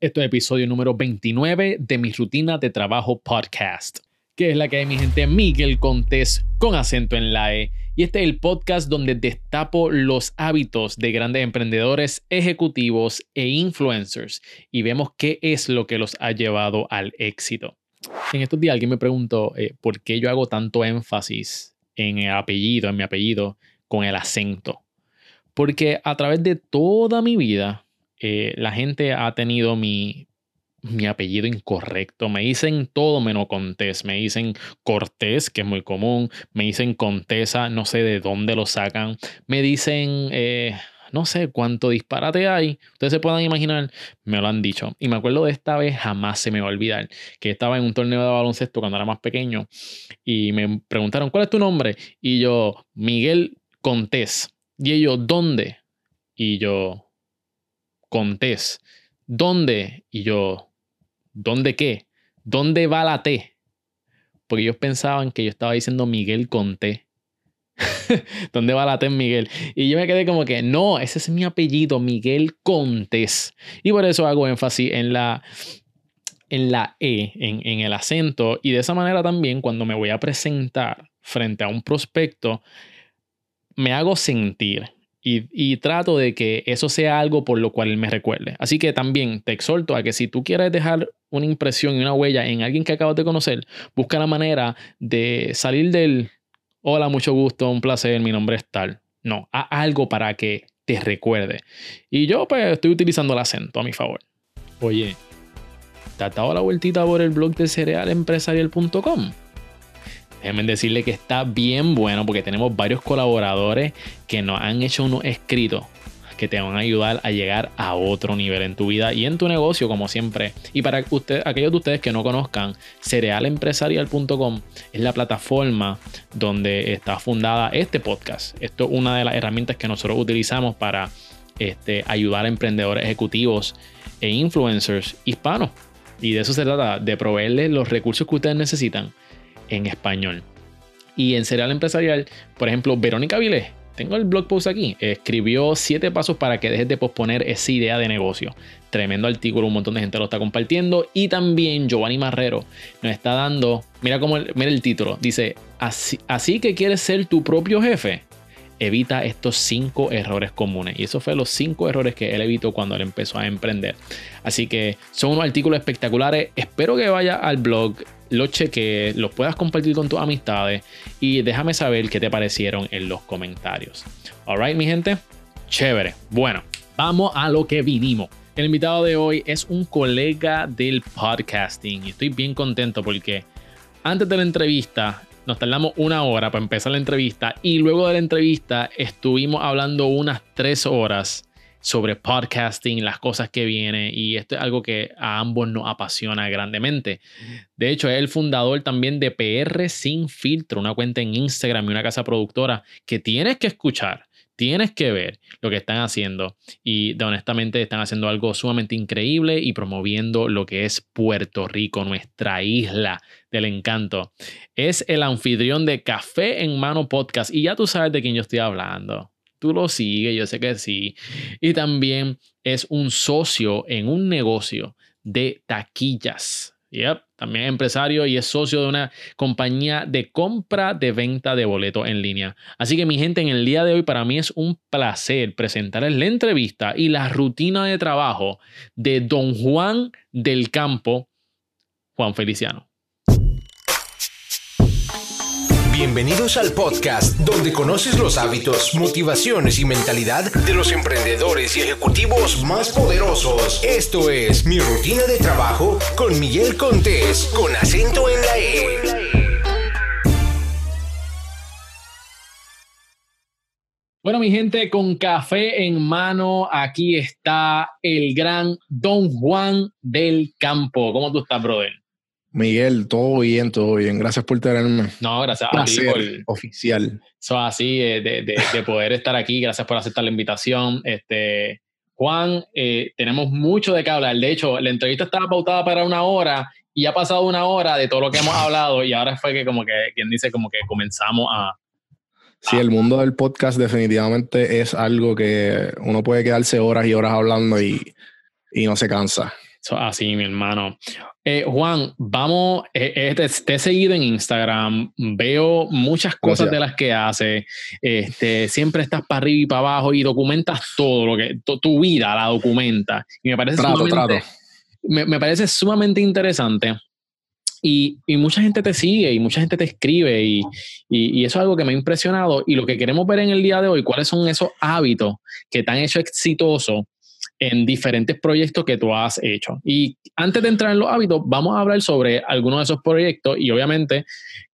Este es episodio número 29 de mi rutina de trabajo podcast, que es la que hay mi gente Miguel Contés con acento en la E. Y este es el podcast donde destapo los hábitos de grandes emprendedores, ejecutivos e influencers y vemos qué es lo que los ha llevado al éxito. En estos días alguien me preguntó eh, por qué yo hago tanto énfasis en el apellido, en mi apellido, con el acento. Porque a través de toda mi vida, eh, la gente ha tenido mi, mi apellido incorrecto. Me dicen todo menos Contés. Me dicen Cortés, que es muy común. Me dicen Contesa, no sé de dónde lo sacan. Me dicen, eh, no sé cuánto disparate hay. Ustedes se puedan imaginar, me lo han dicho. Y me acuerdo de esta vez, jamás se me va a olvidar, que estaba en un torneo de baloncesto cuando era más pequeño. Y me preguntaron, ¿cuál es tu nombre? Y yo, Miguel Contés. Y ellos, ¿dónde? Y yo, Contés. ¿Dónde? Y yo, ¿dónde qué? ¿Dónde va la T? Porque ellos pensaban que yo estaba diciendo Miguel Conté. ¿Dónde va la T Miguel? Y yo me quedé como que, no, ese es mi apellido, Miguel Contés. Y por eso hago énfasis en la, en la E, en, en el acento. Y de esa manera también, cuando me voy a presentar frente a un prospecto, me hago sentir y, trato de que eso sea algo por lo cual él me recuerde. Así que también te exhorto a que si tú quieres dejar una impresión y una huella en alguien que acabas de conocer, busca la manera de salir del hola, mucho gusto, un placer, mi nombre es tal. No, haz algo para que te recuerde. Y yo pues estoy utilizando el acento a mi favor. Oye, ¿te has dado la vueltita por el blog de cerealempresarial.com? Déjenme decirle que está bien bueno porque tenemos varios colaboradores que nos han hecho unos escritos que te van a ayudar a llegar a otro nivel en tu vida y en tu negocio, como siempre. Y para usted, aquellos de ustedes que no conozcan, cerealempresarial.com es la plataforma donde está fundada este podcast. Esto es una de las herramientas que nosotros utilizamos para este, ayudar a emprendedores ejecutivos e influencers hispanos. Y de eso se trata, de proveerles los recursos que ustedes necesitan en español. Y en Serial Empresarial, por ejemplo, Verónica Vilés, tengo el blog post aquí, escribió siete pasos para que dejes de posponer esa idea de negocio. Tremendo artículo, un montón de gente lo está compartiendo. Y también Giovanni Marrero nos está dando, mira, cómo, mira el título, dice, así, así que quieres ser tu propio jefe evita estos cinco errores comunes. Y eso fue los cinco errores que él evitó cuando él empezó a emprender. Así que son unos artículos espectaculares. Espero que vaya al blog, los cheques, los puedas compartir con tus amistades y déjame saber qué te parecieron en los comentarios. Alright, mi gente, chévere. Bueno, vamos a lo que vinimos. El invitado de hoy es un colega del podcasting y estoy bien contento porque antes de la entrevista nos tardamos una hora para empezar la entrevista y luego de la entrevista estuvimos hablando unas tres horas sobre podcasting, las cosas que vienen y esto es algo que a ambos nos apasiona grandemente. De hecho, es el fundador también de PR Sin Filtro, una cuenta en Instagram y una casa productora que tienes que escuchar. Tienes que ver lo que están haciendo y de, honestamente están haciendo algo sumamente increíble y promoviendo lo que es Puerto Rico, nuestra isla del encanto. Es el anfitrión de Café en Mano Podcast y ya tú sabes de quién yo estoy hablando tú lo sigues, yo sé que sí. Y también es un socio en un negocio de taquillas. Yep, también es empresario y es socio de una compañía de compra de venta de boletos en línea. Así que mi gente, en el día de hoy para mí es un placer presentarles la entrevista y la rutina de trabajo de don Juan del Campo, Juan Feliciano. Bienvenidos al podcast donde conoces los hábitos, motivaciones y mentalidad de los emprendedores y ejecutivos más poderosos. Esto es Mi Rutina de Trabajo con Miguel Contés, con acento en la E. Bueno, mi gente, con café en mano, aquí está el gran Don Juan del Campo. ¿Cómo tú estás, brother? Miguel, todo bien, todo bien. Gracias por tenerme. No, gracias a ti por oficial. Eso así, eh, de, de, poder estar aquí. Gracias por aceptar la invitación. Este, Juan, eh, tenemos mucho de qué hablar. De hecho, la entrevista estaba pautada para una hora y ha pasado una hora de todo lo que hemos hablado y ahora fue que como que, quien dice, como que comenzamos a... Sí, el mundo del podcast definitivamente es algo que uno puede quedarse horas y horas hablando y y no se cansa. Así, mi hermano. Eh, Juan, vamos, eh, eh, te, he seguido en Instagram, veo muchas cosas de las que hace, este, siempre estás para arriba y para abajo y documentas todo lo que, tu vida la documenta. Y me parece, sumamente, Me, parece sumamente interesante. Y, y, mucha gente te sigue y mucha gente te escribe y, y, y, eso es algo que me ha impresionado. Y lo que queremos ver en el día de hoy, cuáles son esos hábitos que te han hecho exitoso en diferentes proyectos que tú has hecho. Y antes de entrar en los hábitos, vamos a hablar sobre algunos de esos proyectos y obviamente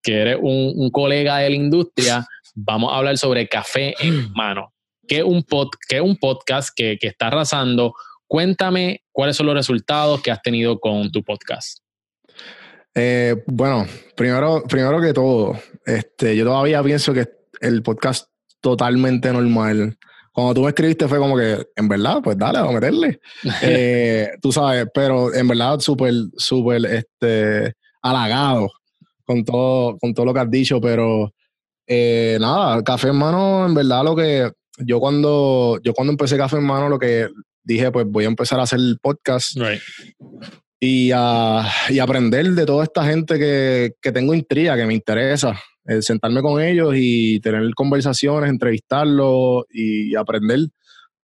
que eres un, colega de la industria, vamos a hablar sobre café en mano, que es un, pod, que un podcast que, está arrasando. Cuéntame cuáles son los resultados que has tenido con tu podcast. Eh, bueno, primero, primero que todo, este, yo todavía pienso que el podcast totalmente normal cuando tú me escribiste fue como que, en verdad, pues dale, vamos a meterle. Eh, tú sabes, pero en verdad súper, súper, este, halagado con todo, con todo lo que has dicho, pero eh, nada, Café en Mano, en verdad lo que, yo cuando, yo cuando empecé Café en Mano, lo que dije, pues voy a empezar a hacer el podcast. Y, a, y aprender de toda esta gente que, que tengo intriga, que me interesa sentarme con ellos y tener conversaciones, entrevistarlos y aprender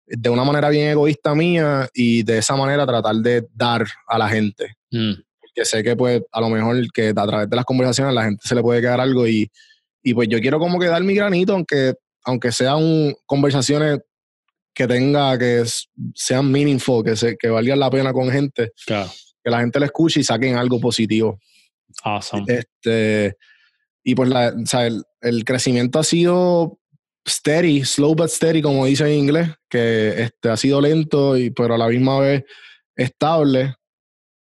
de una manera bien egoísta mía y de esa manera tratar de dar a la gente. Mm. Que sé que pues a lo mejor que a través de las conversaciones la gente se le puede quedar algo y, y pues yo quiero como que dar mi granito, aunque, aunque sean conversaciones que tenga, que sean meaningful, que, se, que valgan la pena con gente, que la gente le escuche y saquen algo positivo. Awesome. Este, y pues la, el, crecimiento ha sido steady, slow but steady, como dice en inglés, que este, ha sido lento, y, pero a la misma vez estable.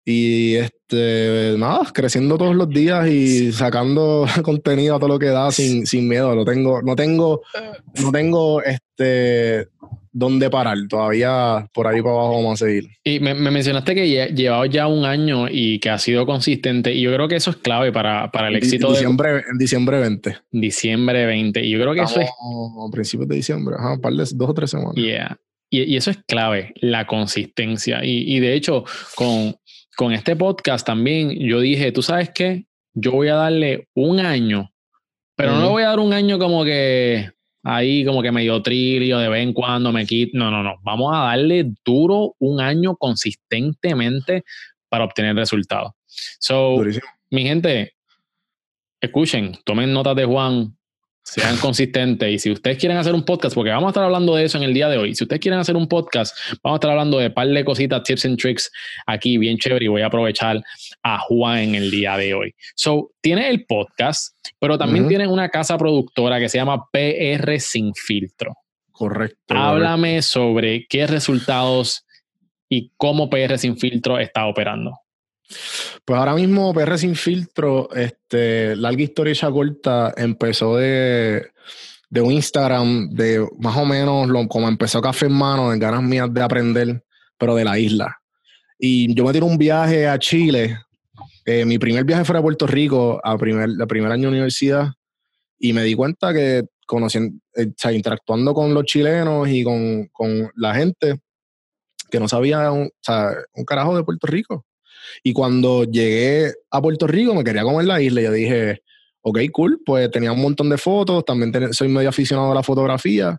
Y este, nada, creciendo todos los días y sacando contenido a todo lo que da sin, sin miedo. No tengo, no tengo, no tengo este dónde parar. Todavía por ahí para abajo vamos a seguir. Y me, mencionaste que llevaba ya un año y que ha sido consistente. Y yo creo que eso es clave para, para el éxito. Diciembre, de... En diciembre 20. Diciembre 20. Y yo creo que eso es. A principios de diciembre, ajá, par de dos o tres semanas. Yeah. Y, y, eso es clave, la consistencia. Y, y de hecho, con, con este podcast también, yo dije, ¿tú sabes qué? Yo voy a darle un año, pero no le voy a dar un año como que ahí como que medio trillo, de vez en cuando me quito. No, no, no. Vamos a darle duro un año consistentemente para obtener resultados. So, mi gente, escuchen, tomen notas de Juan, sean consistentes. Y si ustedes quieren hacer un podcast, porque vamos a estar hablando de eso en el día de hoy, si ustedes quieren hacer un podcast, vamos a estar hablando de un par de cositas, tips and tricks aquí, bien chévere, y voy a aprovechar a Juan en el día de hoy. So, tiene el podcast, pero también tiene una casa productora que se llama PR Sin Filtro. Correcto. Háblame sobre qué resultados y cómo PR Sin Filtro está operando. Pues ahora mismo PR Sin Filtro, este, larga historia ya corta, empezó de, de, un Instagram de más o menos lo, como empezó Café en Mano, en ganas mías de aprender, pero de la isla. Y yo me tiré un viaje a Chile, eh, mi primer viaje fue a Puerto Rico, a primer, la primer año de universidad, y me di cuenta que conociendo, eh, interactuando con los chilenos y con, con la gente, que no sabía un, un carajo de Puerto Rico. Y cuando llegué a Puerto Rico me quería comer la isla. Y yo dije, ok, cool, pues tenía un montón de fotos, también soy medio aficionado a la fotografía.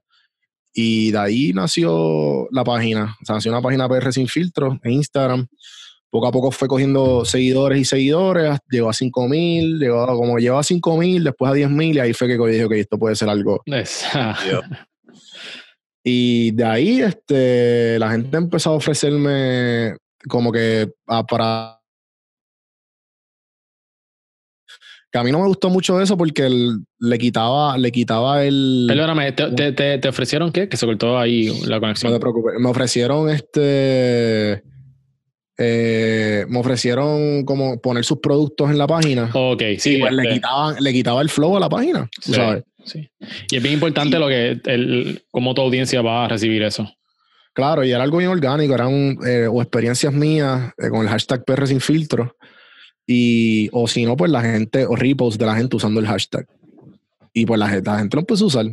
Y de ahí nació la página. O sea, nació una página PR sin filtro en Instagram. Poco a poco fue cogiendo seguidores y seguidores, llegó a 5000, llegó a, como llegó a 5000, después a 10000 y ahí fue que dije, ok, esto puede ser algo. y de ahí este, la gente empezó a ofrecerme como que ah, para... Que a mí no me gustó mucho eso porque le quitaba, le quitaba el... Perdóname, ¿te, te, te, ofrecieron qué? Que se cortó ahí la conexión. No te preocupes. Me ofrecieron este... Eh, me ofrecieron como poner sus productos en la página. Ok, sí. Y pues le, este quitaban, le quitaba el flow a la página. ¿sabes? Sí. Y es bien importante lo que el, cómo tu audiencia va a recibir eso. Claro, y era algo bien orgánico, eran eh, o experiencias mías eh, con el hashtag PR sin filtro, y, o si no, pues la gente, o reposts de la gente usando el hashtag. Y pues la, la gente lo puede usar.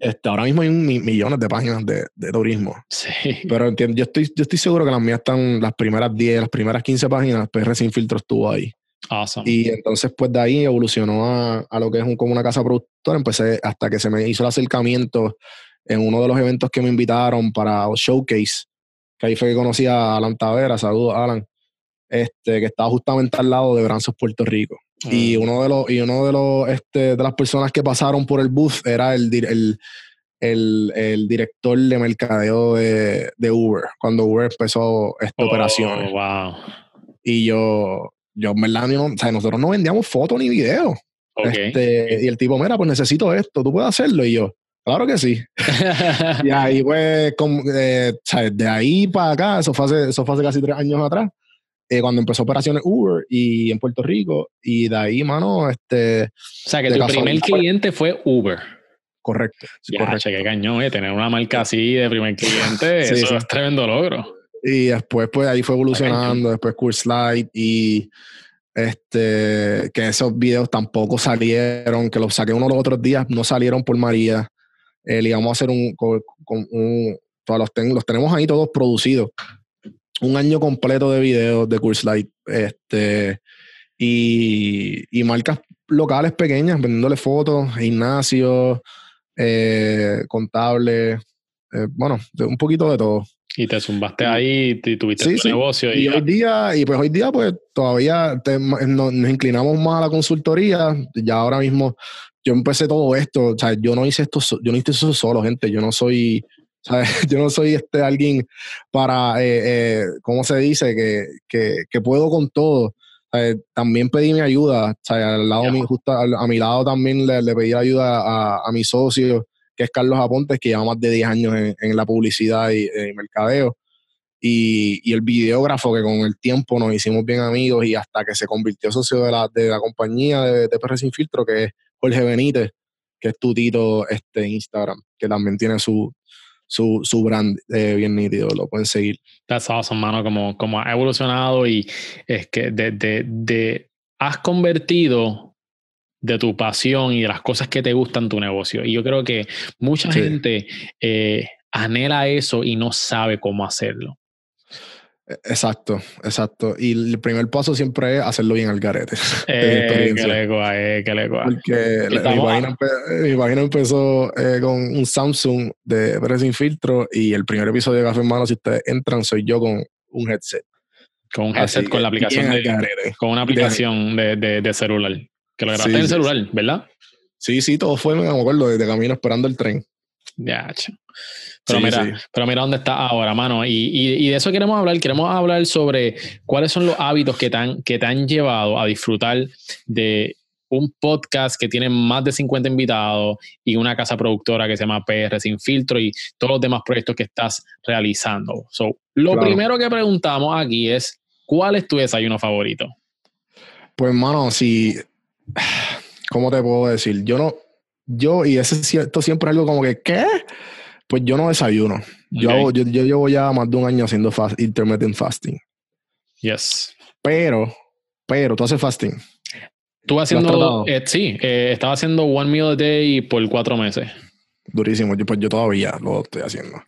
Este, ahora mismo hay un mi- millones de páginas de, de turismo. Sí. Pero entiendo, yo estoy, yo estoy seguro que las mías están, las primeras 10, las primeras 15 páginas, PR Sin Filtro estuvo ahí. Awesome. Y entonces, pues de ahí evolucionó a, a lo que es un, como una casa productora. Empecé hasta que se me hizo el acercamiento en uno de los eventos que me invitaron para Showcase, que ahí fue que conocí a Alan Tavera. Saludos, Alan. Este, que estaba justamente al lado de Branzos, Puerto Rico. Y Mm. uno de los, y uno de los, este, de las personas que pasaron por el booth era el, el, el, el director de mercadeo de, de Uber, cuando Uber empezó esta Oh, operación. Wow. Y yo, yo en verdad, no- o sea, nosotros no vendíamos fotos ni videos. Este, y el tipo, mira, pues necesito esto, tú puedes hacerlo. Y yo, claro que sí. Y ahí, pues, como, eh, ¿sabes? de ahí para acá, eso fue hace, eso fue hace casi tres años atrás, eh, cuando empezó operaciones Uber y en Puerto Rico. Y de ahí, mano, este, o sea, que de tu primer cliente fue Uber. correcto. sí, Ya, correcto. che, qué cañón, eh, tener una marca así de primer cliente, Sí, eso sí. es tremendo logro. Y después, pues ahí fue evolucionando, después Course y este, que esos videos tampoco salieron, que los saqué uno los otros días, no salieron por María. Eh, le íbamos a hacer un, con, con un todos los, ten- los tenemos ahí todos producidos. Un año completo de videos de Course Light. Este, y, y marcas locales pequeñas, vendiéndole fotos, gimnasios, eh, contables, eh, bueno, un poquito de todo. Y te zumbaste ahí y tuviste Sí, tu sí. negocio. Y, Y hoy día, y pues hoy día, pues todavía te- nos inclinamos más a la consultoría. Ya ahora mismo, yo empecé todo esto. O sea, yo no hice esto, yo no hice eso solo, gente. Yo no soy, ¿sabes? Yo no soy este alguien para, eh, eh, ¿cómo se dice? Que, que, que puedo con todo. ¿sabes? También pedí mi ayuda. ¿sabes? Al lado Ya. mi, justo al- a mi lado también le, le pedí ayuda a, a mi socio, que es Carlos Apontes, que lleva más de 10 años en, en la publicidad y, y mercadeo y, y el videógrafo que con el tiempo nos hicimos bien amigos y hasta que se convirtió socio de la, de la compañía de, de PR Sin Filtro, que es Jorge Benítez, que es tu tito este, Instagram, que también tiene su, su, su brand eh, bien nítido, lo pueden seguir. That's awesome, mano, como, como ha evolucionado y es que de, de, de- has convertido de tu pasión y de las cosas que te gustan tu negocio. Y yo creo que mucha Sí. gente eh, anhela eso y no sabe cómo hacerlo. Exacto, exacto. Y el primer paso siempre es hacerlo bien al garete. de Eh, experiencia. le coa, eh, que le coa. Porque la- mi, página, empe- mi página empezó eh, con un Samsung de PR Sin Filtro y el primer episodio de Café en Mano, si ustedes entran, soy yo con un headset. Con un Así headset, con la aplicación de, garete. con una aplicación de, de, de celular. Que lo grabaste Sí, en sí, celular, ¿verdad? Sí, sí, todo fue, me acuerdo, desde camino esperando el tren. Ya. Pero Sí, mira, sí. pero mira dónde está ahora, mano. Y, y, y de eso queremos hablar. Queremos hablar sobre cuáles son los hábitos que te han, que te han llevado a disfrutar de un podcast que tiene más de 50 invitados y una casa productora que se llama PR Sin Filtro y todos los demás proyectos que estás realizando. So, lo Claro. primero que preguntamos aquí es, ¿cuál es tu desayuno favorito? Pues, mano, si. ¿Cómo te puedo decir? Yo no. Yo, y ese es cierto, siempre es algo como que, ¿qué? Pues yo no desayuno. Yo, hago- yo, yo llevo ya más de un año haciendo fast, intermittent fasting. Yes. Pero, pero, tú haces fasting. Tú haciendo, eh, sí, eh, estaba haciendo one meal a day por cuatro meses. Durísimo. Yo, pues yo todavía lo estoy haciendo.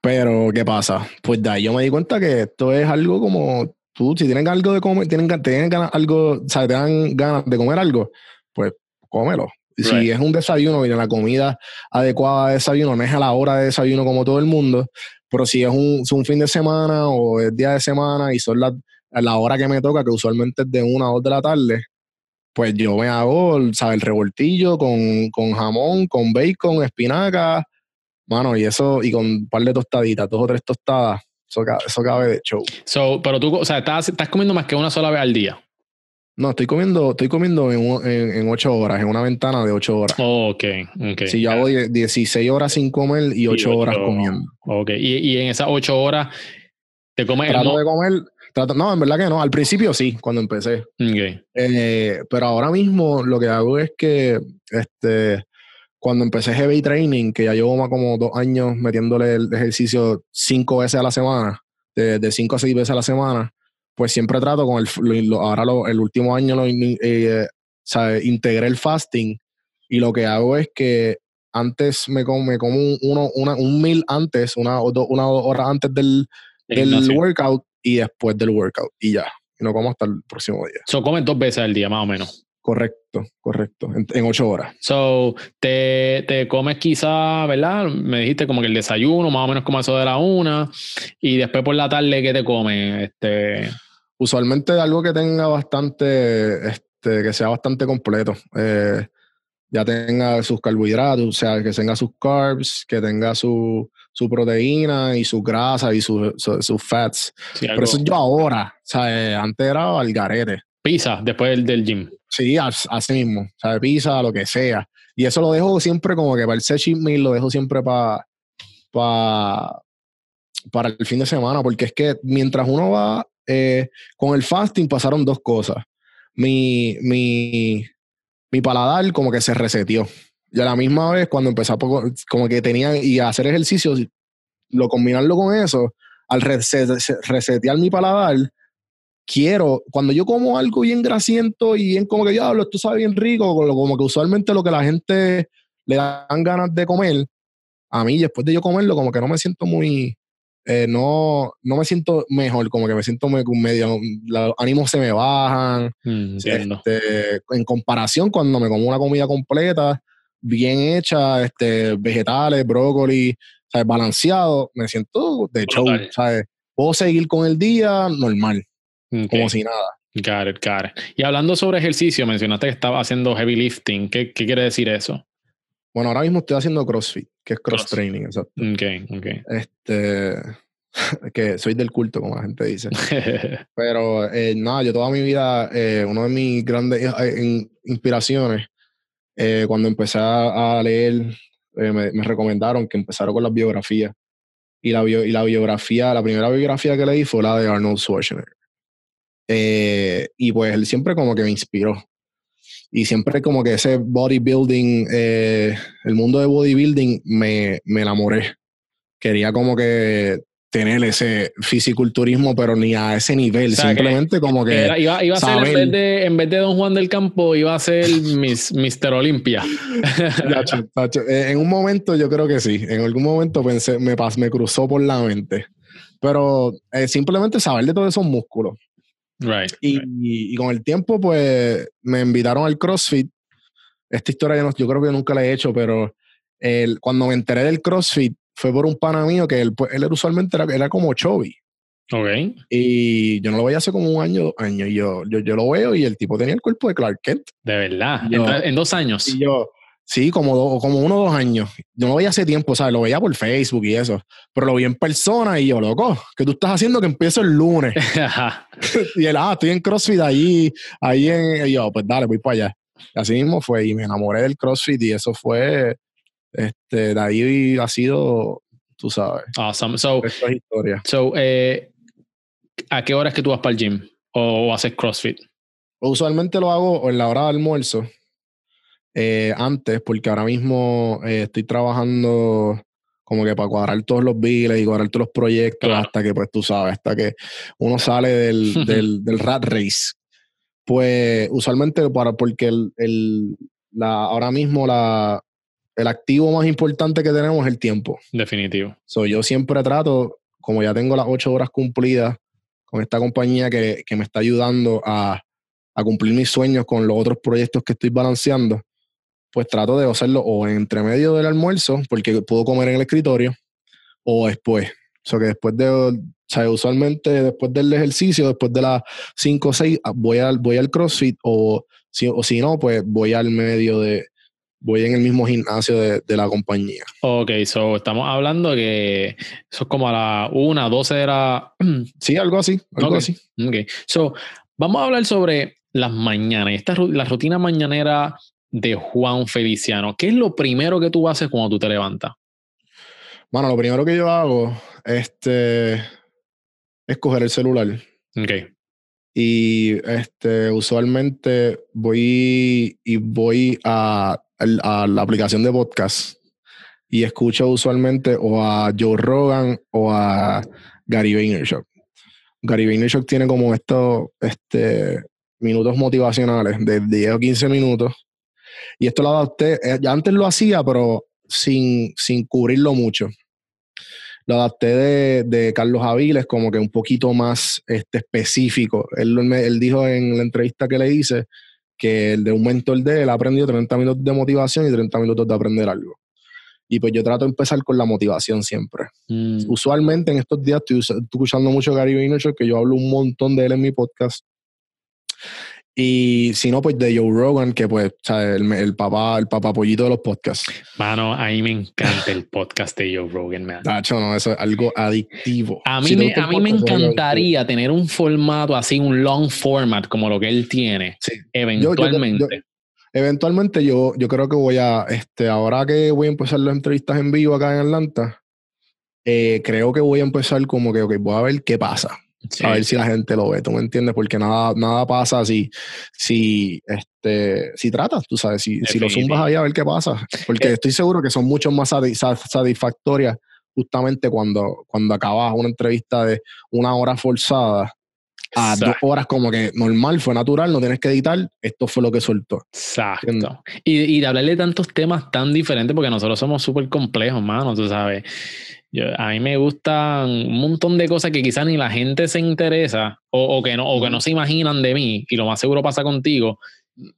Pero, ¿qué pasa? Pues de ahí yo me di cuenta que esto es algo como tú, si tienen algo de comer, tienen, tienen ganas, algo, o sea, te dan ganas de comer algo, pues cómelo. Si Right. es un desayuno y la comida adecuada de desayuno, no es a la hora de desayuno como todo el mundo, pero si es un, fin de semana o es día de semana y son las a la hora que me toca, que usualmente es de una a dos de la tarde, pues yo me hago, ¿sabes? El revoltillo con, con jamón, con bacon, espinaca, mano, y eso, y con un par de tostaditas, dos o tres tostadas, eso, ca- eso cabe de show. So, pero tú, o sea, estás, estás comiendo más que una sola vez al día. No, estoy comiendo, estoy comiendo en, en, horas, en una ventana de ocho horas. Oh, ok, ok. Si yo hago die- 16 horas sin comer y ocho ocho- horas comiendo. Ok, y, y en esas ocho horas te comes el Trato mo- de comer, trato, no, en verdad que no, al principio sí, cuando empecé. Ok, Eh, pero ahora mismo lo que hago es que este, cuando empecé heavy training, que ya llevo más como dos años metiéndole el ejercicio cinco veces a la semana, de, de cinco a seis veces a la semana, pues siempre trato con el, lo- ahora lo- el último año lo, eh, integré el fasting y lo que hago es que antes me como, me como un, uno, una, un mil antes, una o dos una o dos horas antes del, del workout y después del workout. Y ya. Y no como hasta el próximo día. So, comes dos veces al día, más o menos. Correcto, correcto. En, ocho horas. So, te, te, comes quizá, ¿verdad? Me dijiste como que el desayuno, más o menos como eso de la una. Y después por la tarde, ¿qué te comes? Este... Usualmente algo que tenga bastante, este, que sea bastante completo. Eh, ya tenga sus carbohidratos, o sea, que tenga sus carbs, que tenga su, su proteína y su grasa y sus su, fats. Por eso yo ahora, o sea, antes era al garete. Pizza después del, del gym. Sí, así mismo, o sea, pizza, lo que sea. Y eso lo dejo siempre como que para el set meal lo dejo siempre para para para el fin de semana, porque es que mientras uno va eh, con el fasting pasaron dos cosas. Mi, mi, mi paladar como que se reseteó. Y a la misma vez, cuando empecé a como que tenía y hacer ejercicio, lo combinarlo con eso, al resetear mi paladar, quiero, cuando yo como algo bien grasiento y bien como que diablo, esto sabe bien rico, como que usualmente lo que la gente le dan ganas de comer, a mí después de yo comerlo, como que no me siento muy, eh, no, no me siento mejor, como que me siento medio, los ánimos se me bajan. Mm, este, en comparación, cuando me como una comida completa, bien hecha, este, vegetales, brócoli, ¿sabes? balanceado, me siento de show, ¿sabes? Puedo seguir con el día normal, como si nada. Got it, got it. Y hablando sobre ejercicio, mencionaste que estaba haciendo heavy lifting. ¿Qué, qué quiere decir eso? Bueno, ahora mismo estoy haciendo CrossFit, que es cross, training, exacto. Ok, ok. Este, que soy del culto, como la gente dice. Pero eh, nada, yo toda mi vida, eh, una de mis grandes eh, inspiraciones, cuando empecé a leer, me, recomendaron que empezara con las biografías. Y la, y la biografía, la primera biografía que leí fue la de Arnold Schwarzenegger. Y pues él siempre como que me inspiró. Y siempre como que ese bodybuilding, eh, el mundo de bodybuilding, me, me enamoré. Quería como que tener ese fisiculturismo, pero ni a ese nivel, simplemente como que... iba, iba, a ser en vez, de, en vez de Don Juan del Campo, iba a ser Miss, Mr. Olympia. Eh, en un momento yo creo que sí, en algún momento pensé, me, me cruzó por la mente, pero eh, simplemente saber de todos esos músculos, Right, y, con el tiempo, pues me invitaron al CrossFit. Esta historia yo, no, yo creo que nunca la he hecho, pero el, cuando me enteré del CrossFit fue por un pana mío que él, pues, él usualmente era, era como Chovy. Ok. Y yo no lo veía hace como un año, dos años. Y yo, yo, yo, lo veo y el tipo tenía el cuerpo de Clark Kent. De verdad. en dos años. Y yo, Sí, como, como uno o dos años. Yo no veía hace tiempo, ¿sabes? Lo veía por Facebook y eso. Pero lo vi en persona y yo, loco, ¿qué tú estás haciendo que empiezo el lunes? y él, ah, estoy en CrossFit ahí, ahí en. Y yo, pues dale, voy para allá. así mismo fue, y me enamoré del CrossFit y eso fue. Este, de ahí ha sido, tú sabes. Awesome. So, es historia. So, eh, ¿a qué hora es que tú vas para el gym? ¿O haces CrossFit? Usualmente lo hago en la hora de almuerzo eh, antes, porque ahora mismo eh, estoy trabajando como que para cuadrar todos los billes y cuadrar todos los proyectos hasta que, pues tú sabes, hasta que uno sale del, del, del rat race. Pues usualmente para, porque el, el, la, ahora mismo la, el activo más importante que tenemos es el tiempo. Definitivo. So, yo siempre trato, como ya tengo las ocho horas cumplidas con esta compañía que, que me está ayudando a, a, cumplir mis sueños con los otros proyectos que estoy balanceando, pues trato de hacerlo o entre medio del almuerzo, porque puedo comer en el escritorio, o después. O sea que después de, o sea, usualmente después del ejercicio, después de las 5 o 6, ah, voy al, voy al CrossFit, o si, o si no, pues voy al medio de, voy en el mismo gimnasio de, de, la compañía. Ok, so estamos hablando que eso es como a la 1, 12 de la... sí, algo así, algo así. Ok, so vamos a hablar sobre las mañanas, esta, la rutina mañanera de Juan Feliciano. ¿Qué es lo primero que tú haces cuando tú te levantas? Bueno, lo primero que yo hago este, es coger el celular. Ok. Y este, usualmente voy y voy a, a, la aplicación de podcast y escucho usualmente o a Joe Rogan o a Gary Vaynerchuk. Gary Vaynerchuk tiene como estos este, minutos motivacionales de 10 o 15 minutos y esto lo adapté, eh, ya antes lo hacía, pero sin, sin cubrirlo mucho. Lo adapté de, de, Carlos Aviles como que un poquito más este, específico. Él, él dijo en la entrevista que le hice que el de un mentor de él ha aprendido 30 minutos de motivación y 30 minutos de aprender algo. Y pues yo trato de empezar con la motivación siempre. Mm. Usualmente en estos días estoy, escuchando mucho Gary Vaynerchuk, que yo hablo un montón de él en mi podcast. Y si no, pues de Joe Rogan, que pues, El, el, papá, el papá pollito de los podcasts. Mano, a mí me encanta el podcast de Joe Rogan, man. Tacho, no, eso es algo adictivo. A mí, me, a mí me encantaría tener un formato así, un long format como lo que él tiene. Sí. Eventualmente eventualmente yo, yo creo que voy a, este, ahora que voy a empezar las entrevistas en vivo acá en Atlanta, eh, creo que voy a empezar como que, ok, voy a ver qué pasa. A ver si la gente lo ve, ¿tú me entiendes? Porque nada, nada pasa si, si, este, si tratas, tú sabes, si, si lo zumbas ahí a ver qué pasa. Porque eh. estoy seguro que son mucho más satisfactorias justamente cuando, cuando acabas una entrevista de una hora forzada a dos horas como que normal, fue natural, no tienes que editar, esto fue lo que soltó. Exacto. Y, y, de hablarle de tantos temas tan diferentes, porque nosotros somos súper complejos, mano, tú sabes. Yo, a mí me gustan un montón de cosas que quizás ni la gente se interesa o, o, que no, o que no se imaginan de mí, y lo más seguro pasa contigo,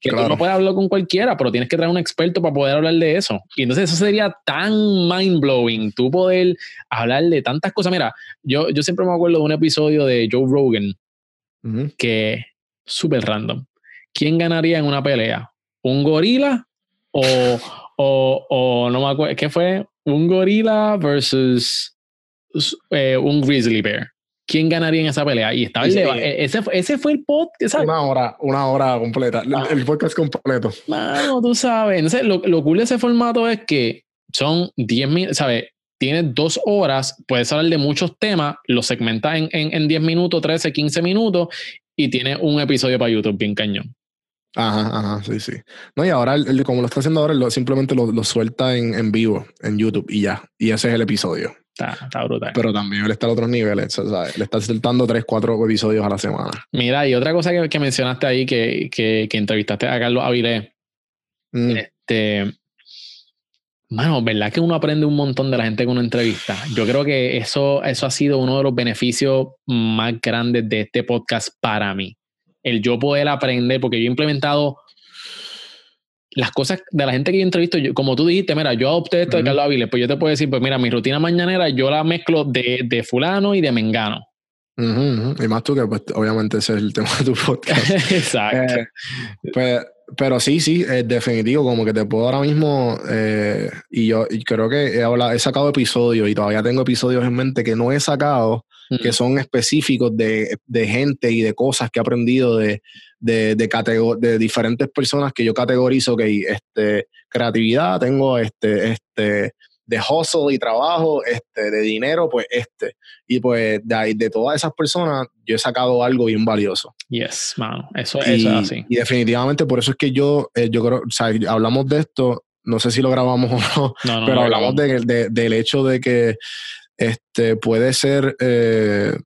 que tú no puedes hablar con cualquiera, pero tienes que traer un experto para poder hablar de eso. Y entonces eso sería tan mind blowing, tú poder hablar de tantas cosas. Mira, yo, yo siempre me acuerdo de un episodio de Joe Rogan que súper random. ¿Quién ganaría en una pelea? ¿Un gorila o, o, o no me acuerdo, ¿qué fue? ¿Un gorila versus eh, un grizzly bear? ¿Quién ganaría en esa pelea? Y estaba el e, ese, ese fue el podcast. Una hora, una hora completa. El, ah. podcast completo. Mano, tú sabes. Entonces, lo, lo cool de ese formato es que son 10 minutos, ¿sabes? Tienes dos horas, puedes hablar de muchos temas, los segmentas en, en, 10 minutos, 13, 15 minutos y tienes un episodio para YouTube bien cañón. Ajá, ajá, sí, sí. No, y ahora, como lo está haciendo ahora, lo, simplemente lo, lo suelta en, en, vivo, en YouTube y ya. Y ese es el episodio. Está, está brutal. Pero también él está a otros niveles, le está soltando 3, 4 episodios a la semana. Mira, y otra cosa que, que mencionaste ahí, que, que, que, entrevistaste a Carlos Avilés, mm. este, Mano, ¿verdad que uno aprende un montón de la gente con una entrevista? Yo creo que eso, eso ha sido uno de los beneficios más grandes de este podcast para mí. El yo poder aprender, porque yo he implementado las cosas de la gente que yo entrevisto, como tú dijiste, mira, yo adopté esto de Carlos Aviles, pues yo te puedo decir, pues mira, mi rutina mañanera yo la mezclo de, de fulano y de mengano. Y más tú que pues, obviamente ese es el tema de tu podcast. Exacto. Eh, pues pero sí, sí, es definitivo, como que te puedo ahora mismo, eh, y yo creo que he, hablado, he sacado episodios y todavía tengo episodios en mente que no he sacado, que son específicos de, de, gente y de cosas que he aprendido de, de, de, de diferentes personas que yo categorizo, que este, creatividad, tengo este, este, de hustle y trabajo, este, de dinero, pues este. Y pues de, de todas esas personas yo he sacado algo bien valioso. Yes, mano, eso, es así. Y definitivamente por eso es que yo, eh, yo creo, o sea, hablamos de esto, no sé si lo grabamos o no, pero hablamos de, del hecho de que este, puede ser, eh,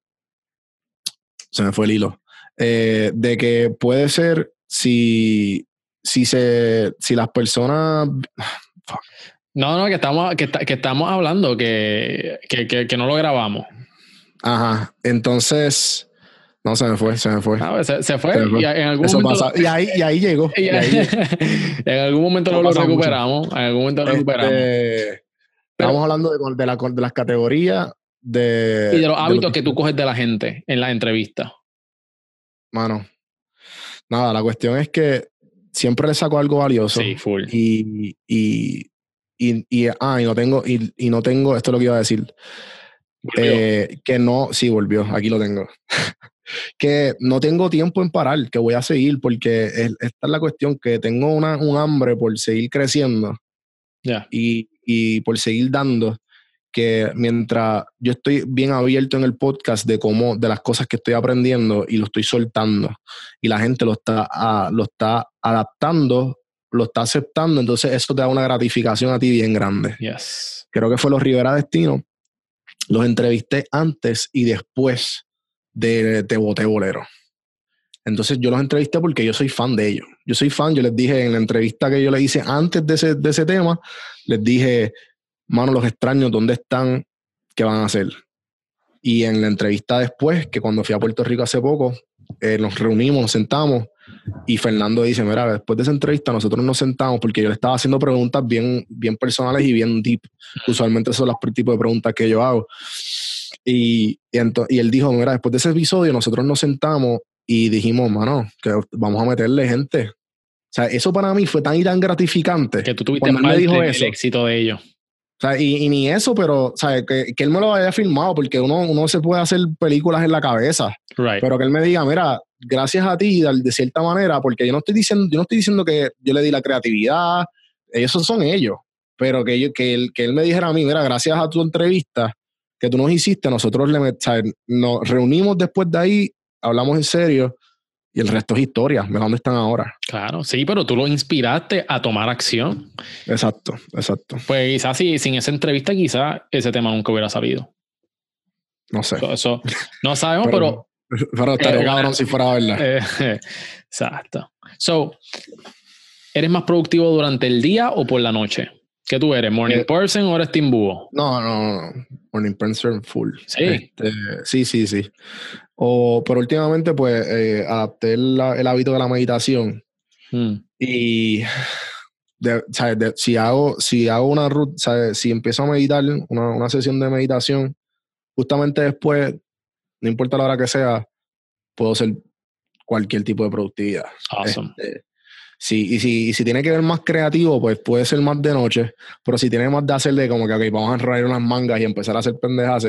se me fue el hilo, eh, de que puede ser si, si, se, si las personas... No, no, que estamos, que, que estamos hablando, que, que, que, no lo grabamos. Ajá. Entonces. No, se me fue, se me fue. Ah, pues, se, fue, Y, en algún momento, y, ahí, y ahí llegó. en algún momento lo, recuperamos. En algún momento lo este, recuperamos. Estamos hablando de, de, la, de, las categorías de. Y de los hábitos que tú coges de la gente en la entrevista. Mano. Nada, la cuestión es que siempre le saco algo valioso. Sí, full. Y, y y, y, ah, y no tengo, y, y, no tengo, esto es lo que iba a decir. Eh, que no, sí, volvió, aquí lo tengo. que no tengo tiempo en parar, que voy a seguir, porque esta es la cuestión, que tengo una, un hambre por seguir creciendo y, y por seguir dando que mientras yo estoy bien abierto en el podcast de cómo, de las cosas que estoy aprendiendo y lo estoy soltando y la gente lo está, ah, lo está adaptando lo está aceptando, entonces eso te da una gratificación a ti bien grande. Yes. Creo que fue los Rivera Destino. Los entrevisté antes y después de Te Boté Bolero. Entonces yo los entrevisté porque yo soy fan de ellos. Yo soy fan, yo les dije en la entrevista que yo les hice antes de ese, de ese tema, les dije, mano, los extraños, ¿dónde están? ¿Qué van a hacer? Y en la entrevista después, que cuando fui a Puerto Rico hace poco, eh, nos reunimos, nos sentamos y Fernando dice, mira, después de esa entrevista nosotros nos sentamos porque yo le estaba haciendo preguntas bien, bien personales y bien deep. Usualmente son los tipos de preguntas que yo hago. Y, y, y él dijo, mira, después de ese episodio nosotros nos sentamos y dijimos, mano, que vamos a meterle gente. O sea, eso para mí fue tan y tan gratificante. Que tú tuviste parte dijo eso. éxito de ellos. O sea, y, ni eso, pero ¿sabes? Que, que, él me lo haya firmado, porque uno, uno se puede hacer películas en la cabeza. Pero que él me diga, mira, gracias a ti, de cierta manera, porque yo no estoy diciendo, yo no estoy diciendo que yo le di la creatividad, esos son ellos. Pero que, que, él, que él me dijera a mí, mira, gracias a tu entrevista que tú nos hiciste, nosotros le, nos reunimos después de ahí, hablamos en serio y el resto es historia. Mira dónde están ahora. Claro, sí, pero tú lo inspiraste a tomar acción. Exacto, exacto. Pues quizás si, sin esa entrevista, quizás ese tema nunca hubiera salido. No sé. Eso, no sabemos, pero. Pero, estaría eh, cabrón si fuera verdad. Eh, exacto. So, ¿eres más productivo durante el día o por la noche? ¿Qué tú eres? ¿Morning eh, person o eres Team Búho? No, no, no. Morning person full. Sí. Este, sí, sí, sí. O, pero últimamente, pues, eh, adapté el, hábito de la meditación. Hmm. Y si hago, si hago una ruta, si empiezo a meditar, una, una, sesión de meditación, justamente después, no importa la hora que sea, puedo hacer cualquier tipo de productividad. Awesome. Este, Sí, y si, si tiene que ver más creativo, pues puede ser más de noche, pero si tiene más de hacer de como que, ok, vamos a enrollar unas mangas y empezar a hacer pendejas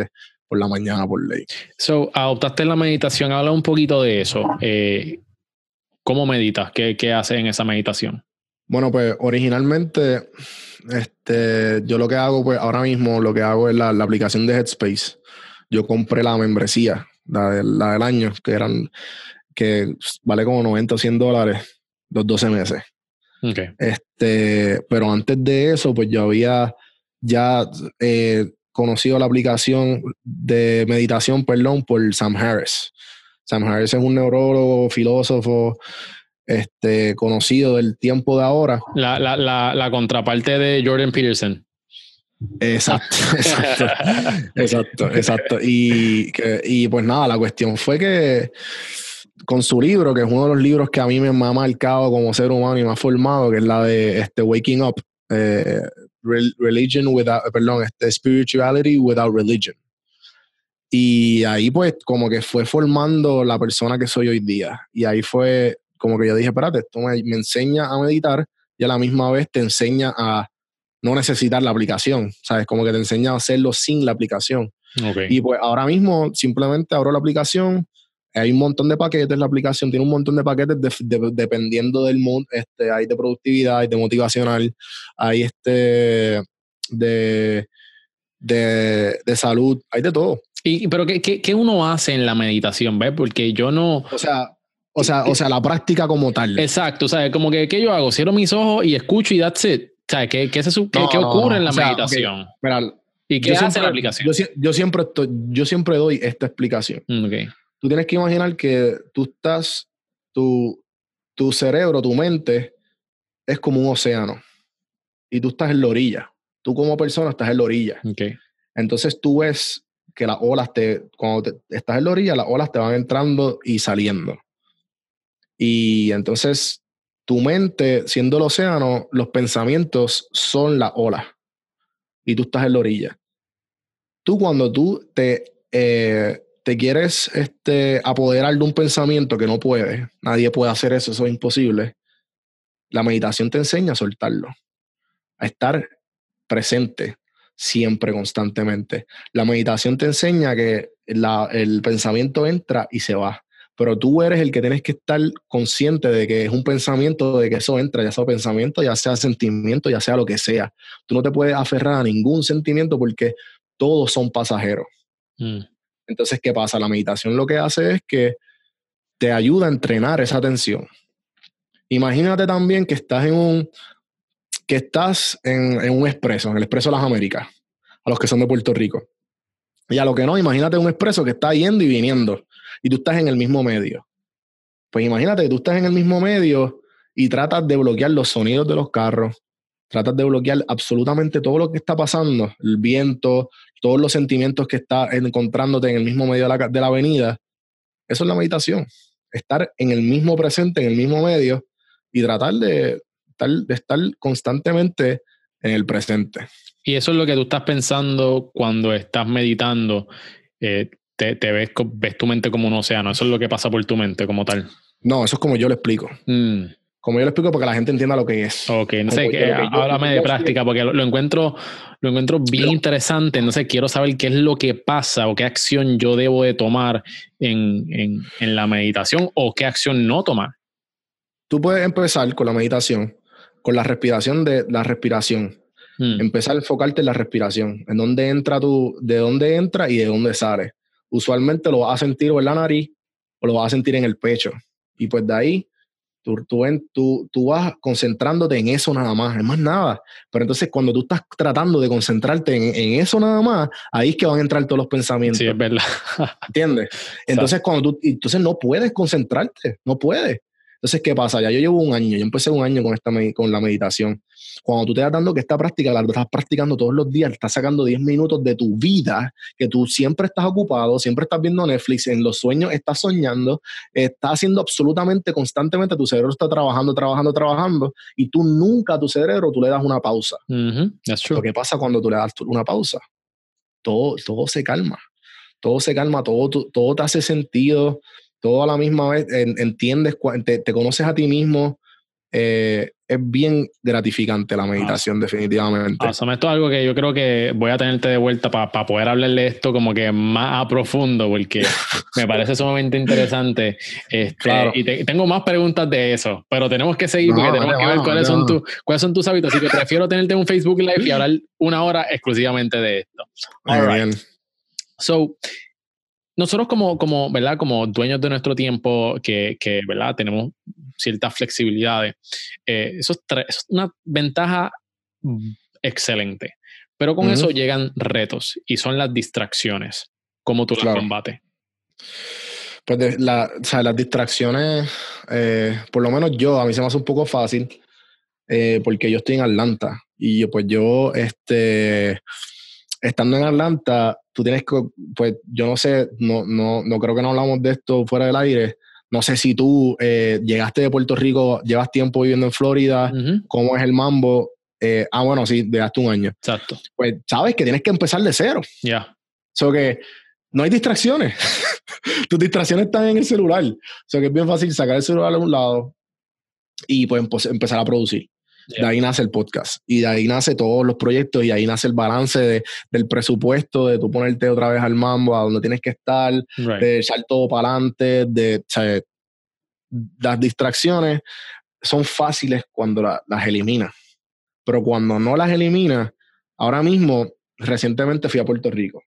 por la mañana, por ley. So, adoptaste la meditación, habla un poquito de eso. Eh, ¿Cómo meditas? ¿Qué, ¿Qué haces en esa meditación? Bueno, pues originalmente, este, yo lo que hago, pues ahora mismo lo que hago es la, la aplicación de Headspace. Yo compré la membresía, la, la del año, que eran, que vale como 90 o 100 dólares los 12 meses. Este, pero antes de eso, pues yo había ya eh, conocido la aplicación de meditación, perdón, por Sam Harris. Sam Harris es un neurólogo, filósofo, este, conocido del tiempo de ahora. La, la, la, la contraparte de Jordan Peterson. Exacto, exacto, exacto, exacto. Y, y pues nada, la cuestión fue que con su libro, que es uno de los libros que a mí me ha marcado como ser humano y me ha formado, que es la de este, Waking Up, eh, Religion without, perdón, este, Spirituality without Religion. Y ahí pues como que fue formando la persona que soy hoy día. Y ahí fue como que yo dije, espérate, esto me, enseña a meditar y a la misma vez te enseña a no necesitar la aplicación, ¿sabes? Como que te enseña a hacerlo sin la aplicación. Y pues ahora mismo simplemente abro la aplicación, hay un montón de paquetes, la aplicación tiene un montón de paquetes dependiendo del mood, este, hay de productividad, hay de motivacional, hay este de, de, salud, hay de todo. Y, pero ¿qué, ¿qué, uno hace en la meditación? ¿Ves? Porque yo no. O sea, o sea, o sea, la práctica como tal. Exacto, o sea, como que ¿qué yo hago? Cierro mis ojos y escucho y that's it. O sea, ¿qué, qué, se, qué, ocurre en la meditación? ¿Y qué hace la aplicación? Yo, siempre estoy, yo siempre doy esta explicación. Mm, okay tú tienes que imaginar que tú estás, tu, tu cerebro, tu mente es como un océano y tú estás en la orilla. Tú como persona estás en la orilla. Okay. Entonces tú ves que las olas te, cuando estás en la orilla, las olas te van entrando y saliendo. Y entonces tu mente, siendo el océano, los pensamientos son la ola. Y tú estás en la orilla. Tú cuando tú te eh, te quieres este, apoderar de un pensamiento que no puedes, nadie puede hacer eso, eso es imposible, la meditación te enseña a soltarlo, a estar presente siempre, constantemente. La meditación te enseña que el pensamiento entra y se va, pero tú eres el que tienes que estar consciente de que es un pensamiento, de que eso entra, ya sea pensamiento, ya sea sentimiento, ya sea lo que sea. Tú no te puedes aferrar a ningún sentimiento porque todos son pasajeros. Mm. Entonces, ¿qué pasa? La meditación lo que hace es que te ayuda a entrenar esa atención. Imagínate también que estás en un que estás en, un expreso, en el expreso de las Américas, a los que son de Puerto Rico. Y a lo que no, imagínate un expreso que está yendo y viniendo, y tú estás en el mismo medio. Pues imagínate que tú estás en el mismo medio y tratas de bloquear los sonidos de los carros, tratas de bloquear absolutamente todo lo que está pasando, el viento, todos los sentimientos que estás encontrándote en el mismo medio de la, de la avenida. Eso es la meditación. Estar en el mismo presente, en el mismo medio y tratar de estar, de estar constantemente en el presente. Y eso es lo que tú estás pensando cuando estás meditando. Eh, te, te, ves, ves tu mente como un océano. Eso es lo que pasa por tu mente como tal. No, eso es como yo lo explico. Mm. Como yo lo explico para que la gente entienda lo que es. Ok, no sé, que, háblame de práctica porque lo, encuentro, lo encuentro bien interesante. No sé, quiero saber qué es lo que pasa o qué acción yo debo de tomar en, en, en la meditación o qué acción no tomar. Tú puedes empezar con la meditación, con la respiración de la respiración. Hmm. Empezar a enfocarte en la respiración, en dónde entra tú, de dónde entra y de dónde sale. Usualmente lo vas a sentir o en la nariz o lo vas a sentir en el pecho. Y pues de ahí tú, tú, tú, vas concentrándote en eso nada más, es más nada. Pero entonces cuando tú estás tratando de concentrarte en, eso nada más, ahí es que van a entrar todos los pensamientos. Sí, es verdad. ¿Entiendes? Entonces cuando tú, entonces no puedes concentrarte, no puedes. Entonces, ¿qué pasa? Ya yo llevo un año, yo empecé un año con, esta, con la meditación. Cuando tú te das dando que esta práctica la estás practicando todos los días, estás sacando 10 minutos de tu vida, que tú siempre estás ocupado, siempre estás viendo Netflix, en los sueños estás soñando, estás haciendo absolutamente constantemente, tu cerebro está trabajando, trabajando, trabajando, y tú nunca a tu cerebro tú le das una pausa. Lo que pasa cuando tú le das una pausa, todo, todo se calma, todo se calma, todo, todo te hace sentido todo a la misma vez, entiendes, te, conoces a ti mismo. Eh, es bien gratificante la meditación, definitivamente. esto es algo que yo creo que voy a tenerte de vuelta para poder hablarle de esto como que más a profundo, porque me parece sumamente interesante. Este, claro. Y tengo más preguntas de eso, pero tenemos que seguir porque tenemos que ver cuáles, son cuáles son tus hábitos. Así que prefiero tenerte en un Facebook Live y hablar una hora exclusivamente de esto. All right. So, nosotros como, como, ¿verdad? como dueños de nuestro tiempo, que, que ¿verdad? tenemos ciertas flexibilidades, eh, eso, es una ventaja excelente. Pero con eso llegan retos y son las distracciones. ¿Cómo tú las combates? Pues la, o sea, las distracciones, eh, por lo menos yo, a mí se me hace un poco fácil, eh, porque yo estoy en Atlanta y yo, pues yo, este, estando en Atlanta, tú tienes que, pues yo no sé, no, no, no creo que no hablamos de esto fuera del aire. No sé si tú eh, llegaste de Puerto Rico, llevas tiempo viviendo en Florida, cómo es el mambo. Eh, ah, bueno, sí, dejaste un año. Exacto. Pues sabes que tienes que empezar de cero. Ya. Yeah. So que no hay distracciones. Tus distracciones están en el celular. O sea que es bien fácil sacar el celular a un lado y pues empezar a producir. De ahí nace el podcast y de ahí nace todos los proyectos y ahí nace el balance de, del presupuesto, de tú ponerte otra vez al mambo, a donde tienes que estar, de echar todo para adelante, de, las distracciones son fáciles cuando las eliminas, pero cuando no las eliminas, ahora mismo, recientemente fui a Puerto Rico.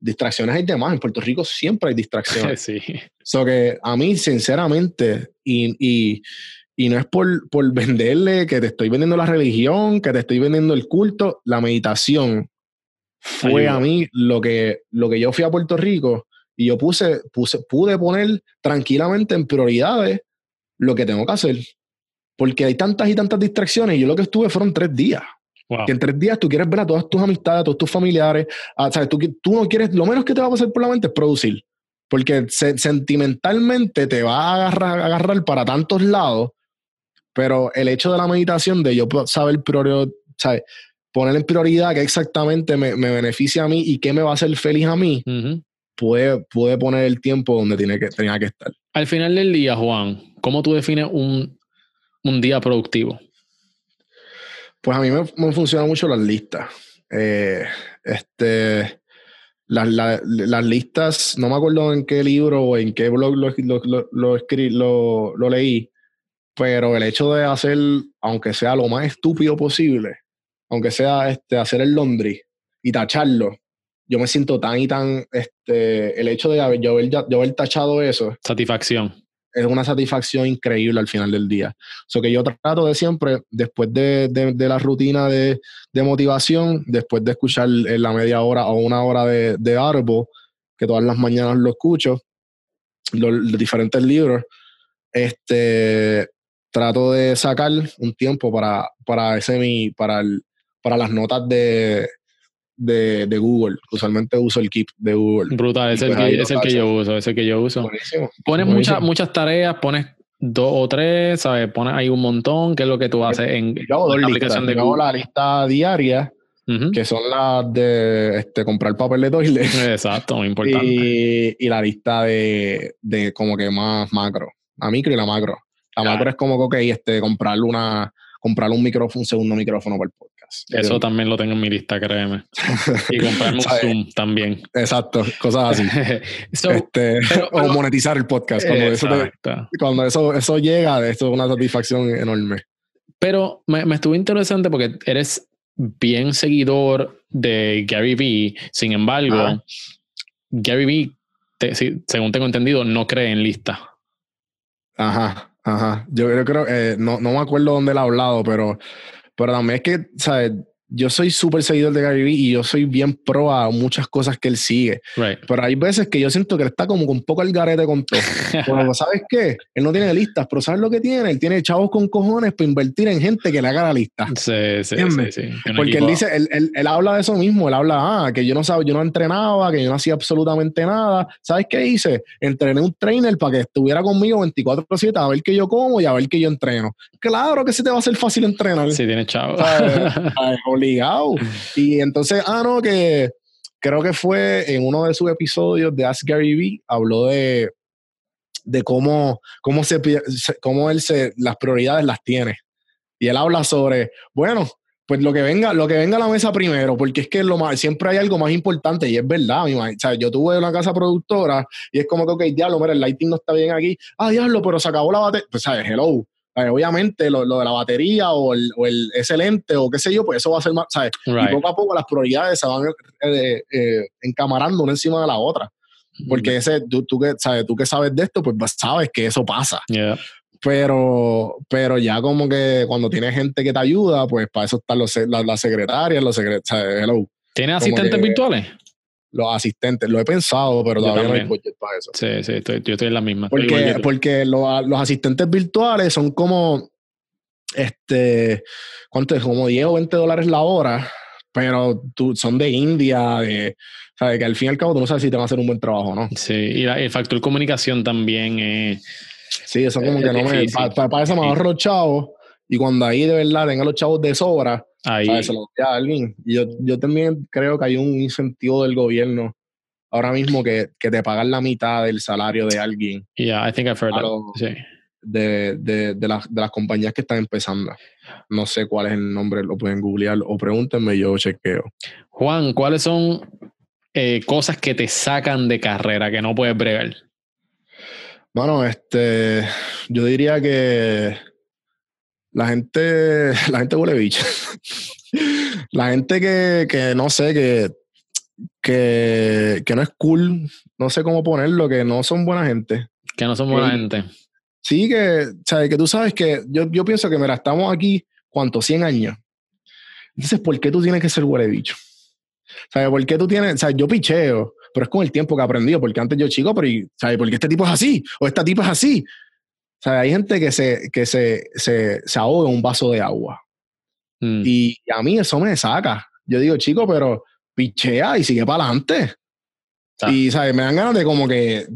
Distracciones hay demás, en Puerto Rico siempre hay distracciones. sí. So que a mí, sinceramente, y, y y no es por, por venderle que te estoy vendiendo la religión, que te estoy vendiendo el culto. La meditación fue a mí lo que, lo que yo fui a Puerto Rico y yo puse, puse, pude poner tranquilamente en prioridades lo que tengo que hacer. Porque hay tantas y tantas distracciones y yo lo que estuve fueron tres días. Que en tres días tú quieres ver a todas tus amistades, a todos tus familiares. ¿sabes? Tú, tú no quieres, lo menos que te va a pasar por la mente es producir. Porque sentimentalmente te va a agarrar, a agarrar para tantos lados pero el hecho de la meditación, de yo saber prioridad, poner en prioridad qué exactamente me, beneficia a mí y qué me va a hacer feliz a mí, puede, puede, poner el tiempo donde tiene que, tenía que estar. Al final del día, Juan, ¿cómo tú defines un, día productivo? Pues a mí me, funcionan mucho las listas. Eh, este, las, las, listas, no me acuerdo en qué libro o en qué blog lo, lo, lo, lo leí, pero el hecho de hacer, aunque sea lo más estúpido posible, aunque sea este, hacer el laundry y tacharlo, yo me siento tan y tan, este, el hecho de haber, yo, haber, tachado eso. Satisfacción. Es una satisfacción increíble al final del día. So que yo trato de siempre, después de, de, la rutina de, de, motivación, después de escuchar la media hora o una hora de, de Arbo, que todas las mañanas lo escucho, los diferentes libros, este, trato de sacar un tiempo para, para ese mi, para el, para las notas de, de, de Google. Usualmente uso el Keep de Google. Brutal, es, Y el, pues que, es el que yo uso, es el que yo uso. Buenísimo. Pones Buenísimo. muchas, muchas tareas, pones dos o tres, ¿sabes? Pones ahí un montón, que es lo que tú haces en Yo hago dos la listas. aplicación de Yo hago la lista diaria, que son las de este, comprar papel de toilet. Exacto, muy importante. y, y la lista de, de como que más macro. La micro y la macro. Claro. macro es como que, ok, este, comprarle una, comprarle un micrófono, un segundo micrófono para el podcast. Eso también lo tengo en mi lista, créeme. Y comprarme un. Zoom también. Exacto, cosas así. So, Este, pero- o monetizar el podcast. Cuando, eso, te- exacto. cuando eso, eso llega, esto es una satisfacción enorme. Pero me, me estuvo interesante porque eres bien seguidor de Gary Vee. Sin embargo. Gary Vee, te- según tengo entendido, no cree en lista. Ajá, ajá. Yo, yo creo, eh, no, no me acuerdo dónde él ha hablado, pero, pero también es que, ¿sabes? Yo soy súper seguidor de Gary Vee y yo soy bien pro a muchas cosas que él sigue. Right. Pero hay veces que yo siento que él está como con un poco al garete con todo. Pero, ¿sabes qué? Él no tiene listas, pero ¿sabes lo que tiene? Él tiene chavos con cojones para invertir en gente que le haga la lista. Sí, sí, sí, sí. Porque él dice, él, él- él habla de eso mismo, él habla, ah, que yo no sabía, yo no entrenaba, que yo no hacía absolutamente nada. ¿Sabes qué hice? Entrené un trainer para que estuviera conmigo 24/7 a ver que yo como y a ver que yo entreno. Claro que se te va a hacer fácil entrenar. Sí, tiene chavo. Obligado. Y entonces, ah, no, que creo que fue en uno de sus episodios de Ask Gary Vee, habló de, de cómo, cómo, se, cómo él se, las prioridades las tiene. Y él habla sobre, bueno, pues lo que venga, lo que venga a la mesa primero, porque es que lo más, siempre hay algo más importante y es verdad, mi ma- o sea, yo tuve una casa productora y es como que, ok, diablo, mira, el lighting no está bien aquí, ah, diablo, pero se acabó la batería, pues, ¿sabes? Hello. Eh, obviamente lo, lo de la batería o el, o el ese lente o qué sé yo, pues eso va a ser más, ¿sabes? Right. Y poco a poco las prioridades se van eh, eh, encamarando una encima de la otra. Porque ese, tú, tú, que, ¿sabes? tú que sabes de esto, pues sabes que eso pasa. Yeah. Pero, pero ya como que cuando tienes gente que te ayuda, pues para eso están los, las, secretarias, los, secre- ¿sabes? Hello, ¿Tienes asistentes que- virtuales? Los asistentes. Lo he pensado, pero todavía no hay budget para eso. Sí, sí, estoy, yo estoy en la misma. Porque, porque lo- los asistentes virtuales son como, este, ¿cuánto es? Como 10 o 20 dólares la hora, pero tú, son de India, de, ¿sabes? Que al fin y al cabo tú no sabes si te van a hacer un buen trabajo o no. Sí, y la- el factor comunicación también eh, Sí, eso como Es que no me, difícil. para eso me ahorro los chavos y cuando ahí de verdad tenga los chavos de sobra, ahí. ¿sabes? Se los a alguien. Y yo, yo también creo que hay un incentivo del gobierno ahora mismo que, que te pagan la mitad del salario de alguien. Yeah, I think I've heard that. Claro. Sí. de, de, de, las, de las compañías que están empezando. No sé cuál es el nombre, lo pueden googlear o pregúntenme, yo chequeo. Juan, ¿cuáles son eh, cosas que te sacan de carrera que no puedes bregar? Bueno, este, yo diría que la gente, la gente huele bicho. la gente que, que no sé, que, que, que no es cool, no sé cómo ponerlo, que no son buena gente. Que no son buena gente. Sí, que, ¿sabes? que tú sabes que yo, yo pienso que, mira, estamos aquí, ¿cuántos? 100 años. Entonces, ¿por qué tú tienes que ser huele bicho? ¿Sabes? ¿Por qué tú tienes, sabes? Yo picheo, pero es con el tiempo que he aprendido, porque antes yo chico, pero, ¿sabes? ¿Por qué este tipo es así? O esta tipa es así. O sea, hay gente que se, que se, se, se ahoga en un vaso de agua. Mm. Y a mí eso me saca. Yo digo, chico, pero pichea y sigue para adelante. Ah. Y, ¿sabes? Me dan ganas de como que,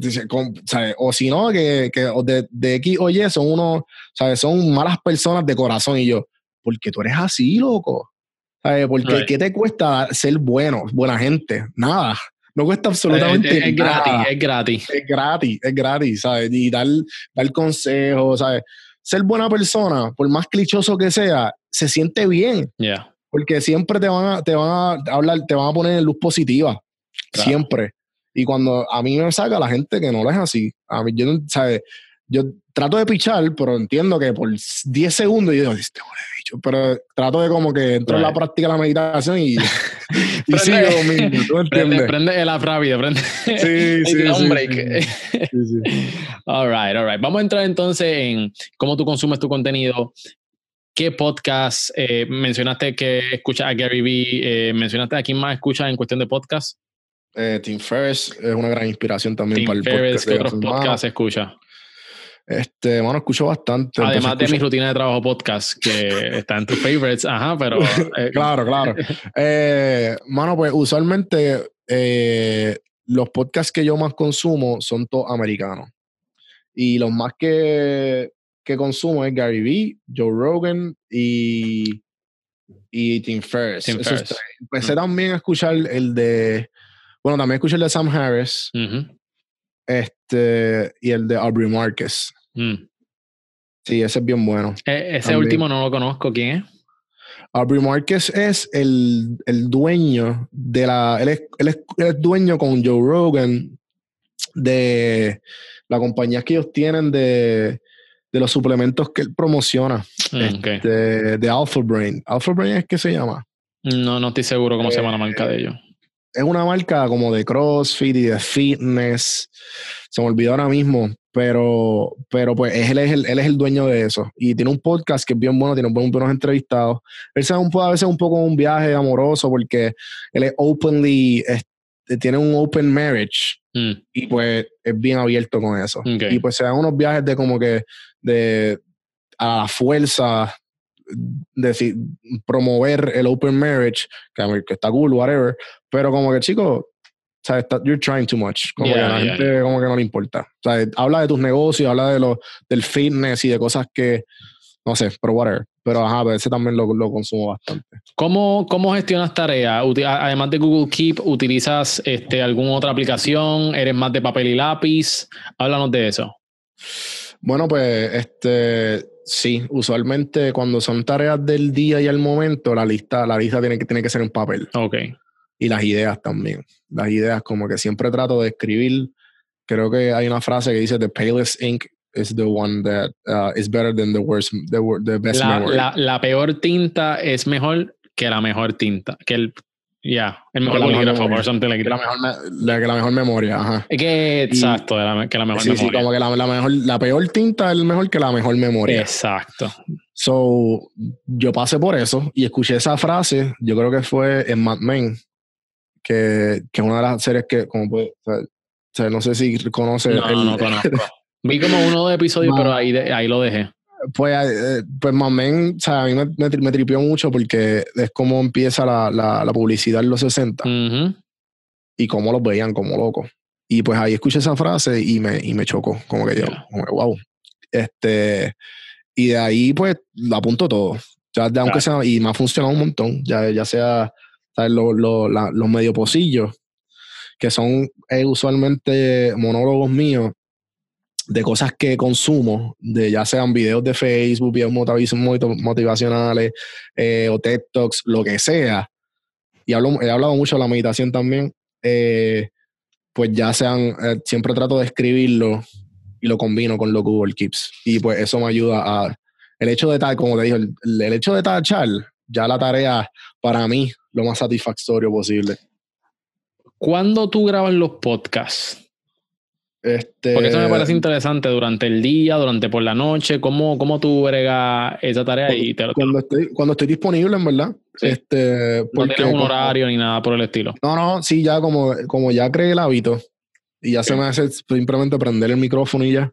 ¿sabes? O si no, que, que de, de X o Y son unos, ¿sabes? Son malas personas de corazón. Y yo, ¿por qué tú eres así, loco? ¿Sabes? Porque Right. ¿qué te cuesta ser bueno, buena gente? Nada. No cuesta absolutamente es, es nada. gratis, es gratis. Es gratis, es gratis, ¿sabes? Y dar, dar consejos, ¿sabes? Ser buena persona, por más clichoso que sea, se siente bien, Yeah. porque siempre te van a, te van a hablar, te van a poner en luz positiva, Claro. siempre. Y cuando a mí me saca la gente que no lo es así, a mí, yo, ¿sabes? Yo trato de pichar, pero entiendo que por 10 segundos yo digo, este huele pero trato de como que entro en la práctica de la meditación y, y Prende- sigo ¿tú Prende, entiendes? prende el rápido, prende. Sí, sí, Y da un sí, break. sí. All right, all right. Vamos a entrar entonces en cómo tú consumes tu contenido. ¿Qué podcast? eh, mencionaste que escuchas a Gary Vee. eh, mencionaste a quién más escuchas en cuestión de podcast. Eh, Tim Ferriss es una gran inspiración también Tim para el Ferriss, podcast. ¿qué otros podcasts escuchas? Este, bueno, escucho bastante. Además de mi rutina de trabajo podcast, que está en tus favorites, ajá, pero. Eh, claro, claro. Eh, mano, pues usualmente eh, los podcasts que yo más consumo son todos americanos. Y los más que, que consumo es Gary Vee, Joe Rogan y, y Tim Ferriss. Empecé también a escuchar el de. Bueno, también escuché el de Sam Harris. Este, y el de Aubrey Marcus. Mm. Sí, ese es bien bueno. E, ese último no lo conozco. ¿Quién es? Aubrey Marquez es el, el dueño de la. Él es, él, es, dueño con Joe Rogan de la compañía que ellos tienen de, de los suplementos que él promociona. Mm, este, de Alpha Brain. Alpha Brain es que se llama. No, no estoy seguro cómo se llama la marca de ellos. Es una marca como de CrossFit y de fitness. Se me olvidó ahora mismo, pero, pero pues él es, el, él es el dueño de eso. Y tiene un podcast que es bien bueno, tiene buenos entrevistados. Él se un, a veces un poco un viaje amoroso porque él es openly, tiene un open marriage mm. y pues es bien abierto con eso. Y pues se dan unos viajes de como que de a fuerza decir, promover el open marriage, que, que está cool, whatever, pero como que chicos, sea, you're trying too much. Como que a la gente como que no le importa. O sea, habla de tus negocios, habla de lo, del fitness y de cosas que, no sé, pero whatever. Pero ajá, a ese también lo, lo consumo bastante. ¿Cómo, ¿Cómo gestionas tareas? Además de Google Keep, ¿utilizas este, alguna otra aplicación? ¿Eres más de papel y lápiz? Háblanos de eso. Bueno, pues este sí, usualmente cuando son tareas del día y al momento, la lista, la lista tiene que, tiene que ser en papel. Ok y las ideas también. Las ideas, como que siempre trato de escribir. Creo que hay una frase que dice: The palest ink is the one that uh, is better than the worst, the, the best la, memory. La, la, peor tinta es mejor que la mejor tinta. Que el, ya, el mejor bolígrafo, por something like la mejor, la, que la mejor memoria, ajá. Que, exacto, que la mejor sí, memoria. Sí, como que la, la, mejor, la peor tinta es mejor que la mejor memoria. Exacto. So, yo pasé por eso y escuché esa frase, yo creo que fue en Mad Men, que, que es una de las series que, como puede, o sea, no sé si conoce. No, el, no conozco. Vi como uno o dos episodios, pero ahí, ahí lo dejé. Pues, eh, pues más o sea, a mí me, me, tripió mucho porque es como empieza la, la, la publicidad en los 60 y cómo los veían como locos. Y pues ahí escuché esa frase y me, y me chocó, como que yo, como wow. Este, y de ahí pues lo apunto todo. Ya, aunque sea, y me ha funcionado un montón, ya, ya sea los medio pocillos, que son eh, usualmente monólogos míos de cosas que consumo, de ya sean videos de Facebook, videos motivacionales eh, o TED Talks, lo que sea. Y he hablado mucho de la meditación también. Eh, pues ya sean, siempre trato de escribirlo y lo combino con lo Google Keeps. Y pues eso me ayuda a. El hecho de, como te el, el hecho de tachar, ya la tarea para mí lo más satisfactorio posible. ¿Cuándo tú grabas los podcasts? Este, Porque eso me parece interesante durante el día, durante por la noche, cómo, cómo tú bregas esa tarea cuando, y te cuando estoy cuando estoy disponible, en verdad. Este, no tienes un horario ni nada por el estilo. No, no, sí, ya como, como ya creé el hábito y ya se me hace simplemente prender el micrófono y ya.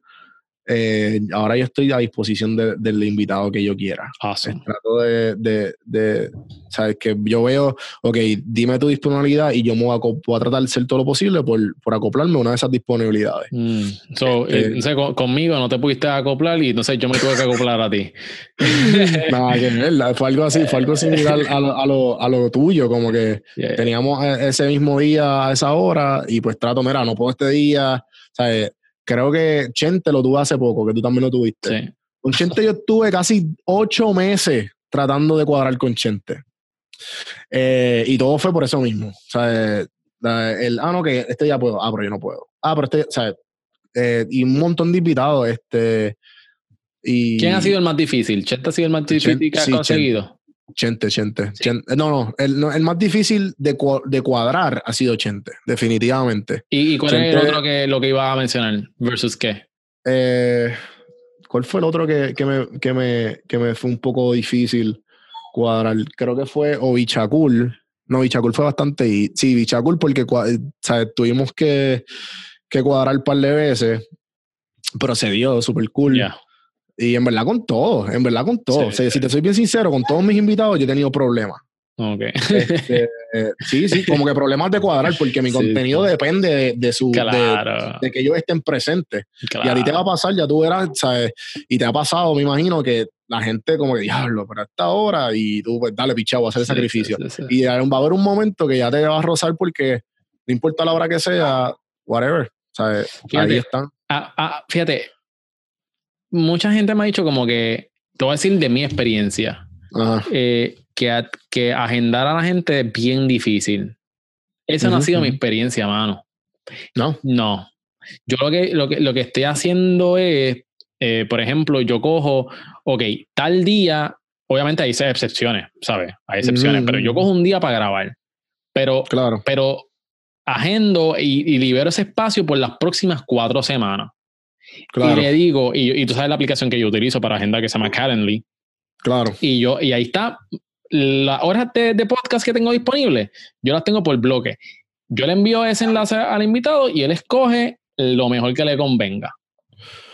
Eh, ahora yo estoy a disposición del invitado que yo quiera. Awesome. Trato de, de, de, ¿sabes? Que yo veo, ok, dime tu disponibilidad y yo me voy a, tratar de hacer todo lo posible por, por acoplarme a una de esas disponibilidades. Mm. So, este eh, conmigo no te pudiste acoplar y entonces yo me tuve que acoplar a ti. Nada, que verdad, fue algo así, fue algo similar a lo, a lo, a lo tuyo, como que teníamos ese mismo día a esa hora y pues trato, mira, no puedo este día, ¿sabes? Creo que Chente lo tuvo hace poco, que tú también lo tuviste. Sí. Con Chente yo estuve casi ocho meses tratando de cuadrar con Chente. Eh, y todo fue por eso mismo. O sea, el, ah, no, que este ya puedo. Ah, pero yo no puedo. Ah, pero este, ¿sabes? Eh, y un montón de invitados. Este, y, ¿Quién ha sido el más difícil? ¿Chente ha sido el más difícil que ha conseguido? Chente, Chente. No, no el, el, más difícil de, de, cuadrar ha sido Chente, definitivamente. ¿Y, cuál es el otro que lo que iba a mencionar? ¿Versus qué? Eh, ¿Cuál fue el otro que, que, me, que, me, que me fue un poco difícil cuadrar? Creo que fue o Bichacul. No, Bichacul fue bastante. Y, sí, Bichacul porque ¿sabes? tuvimos que, que cuadrar un par de veces. Procedió, súper cool. Y en verdad con todo, en verdad con todo. Sí, o sea, sí. si te soy bien sincero, con todos mis invitados yo he tenido problemas. Ok. Este, eh, sí, sí, como que problemas de cuadrar, porque mi Sí, contenido depende de, de su de- Claro. de, que ellos estén presentes. claro. Y a ti te va a pasar, ya tú verás, ¿sabes? Y te ha pasado, me imagino, que la gente como que, diablo, pero a esta hora, y tú, pues, dale, pichado, a hacer el Sí, sacrificio. sí. Y va a haber un momento que ya te va a rozar porque no importa la hora que sea, whatever. ¿sabes? Fíjate. Ahí están. Ah, ah, fíjate, mucha gente me ha dicho como que, te voy a decir de mi experiencia, eh, que, a- que agendar a la gente es bien difícil. Esa no ha sido mi experiencia, mano. No. No. Yo lo que, lo que, lo que estoy haciendo es, eh, por ejemplo, yo cojo, ok, tal día, obviamente hay excepciones, ¿sabes? Hay excepciones, pero yo ujú. cojo un día para grabar. Pero, Claro. pero agendo y, y libero ese espacio por las próximas cuatro semanas. Claro. Y le digo, y, y tú sabes la aplicación que yo utilizo para agendar que se llama Calendly. Claro. Y yo, y ahí está, las horas de, de podcast que tengo disponibles, yo las tengo por bloque. Yo le envío ese enlace al invitado y él escoge lo mejor que le convenga.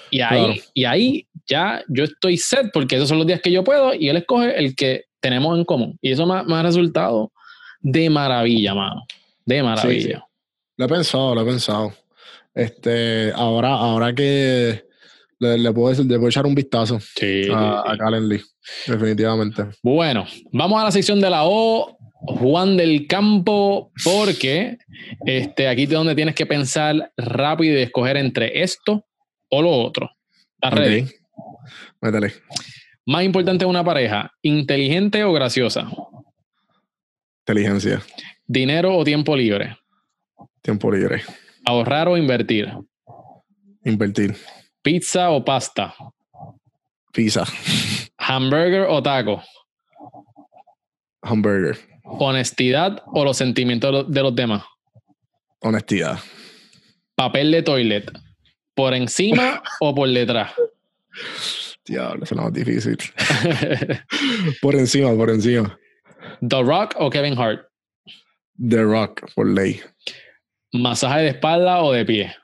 Y ahí, Claro. y ahí ya yo estoy set porque esos son los días que yo puedo y él escoge el que tenemos en común. Y eso me, ha- me ha resultado de maravilla, mano. De maravilla. Lo he pensado, lo he pensado. Este, ahora, ahora que le, le puedo, le puedo echar un vistazo Sí, a, sí, a Calendly, definitivamente. Bueno, vamos a la sección de la O, Juan del Campo, porque este, aquí es donde tienes que pensar rápido y escoger entre esto o lo otro. ¿Estás ready? Ok. Métele. Más importante una pareja, inteligente o graciosa, Inteligencia, dinero o tiempo libre, tiempo libre, ahorrar o invertir, invertir, pizza o pasta, pizza, hamburger o taco, hamburger, honestidad o los sentimientos de los- de los demás, honestidad. papel de toilet, por encima o por detrás. Diablo, eso es lo más difícil. Por encima, por encima. The Rock o Kevin Hart, The Rock, por ley. Masaje de espalda o de pie.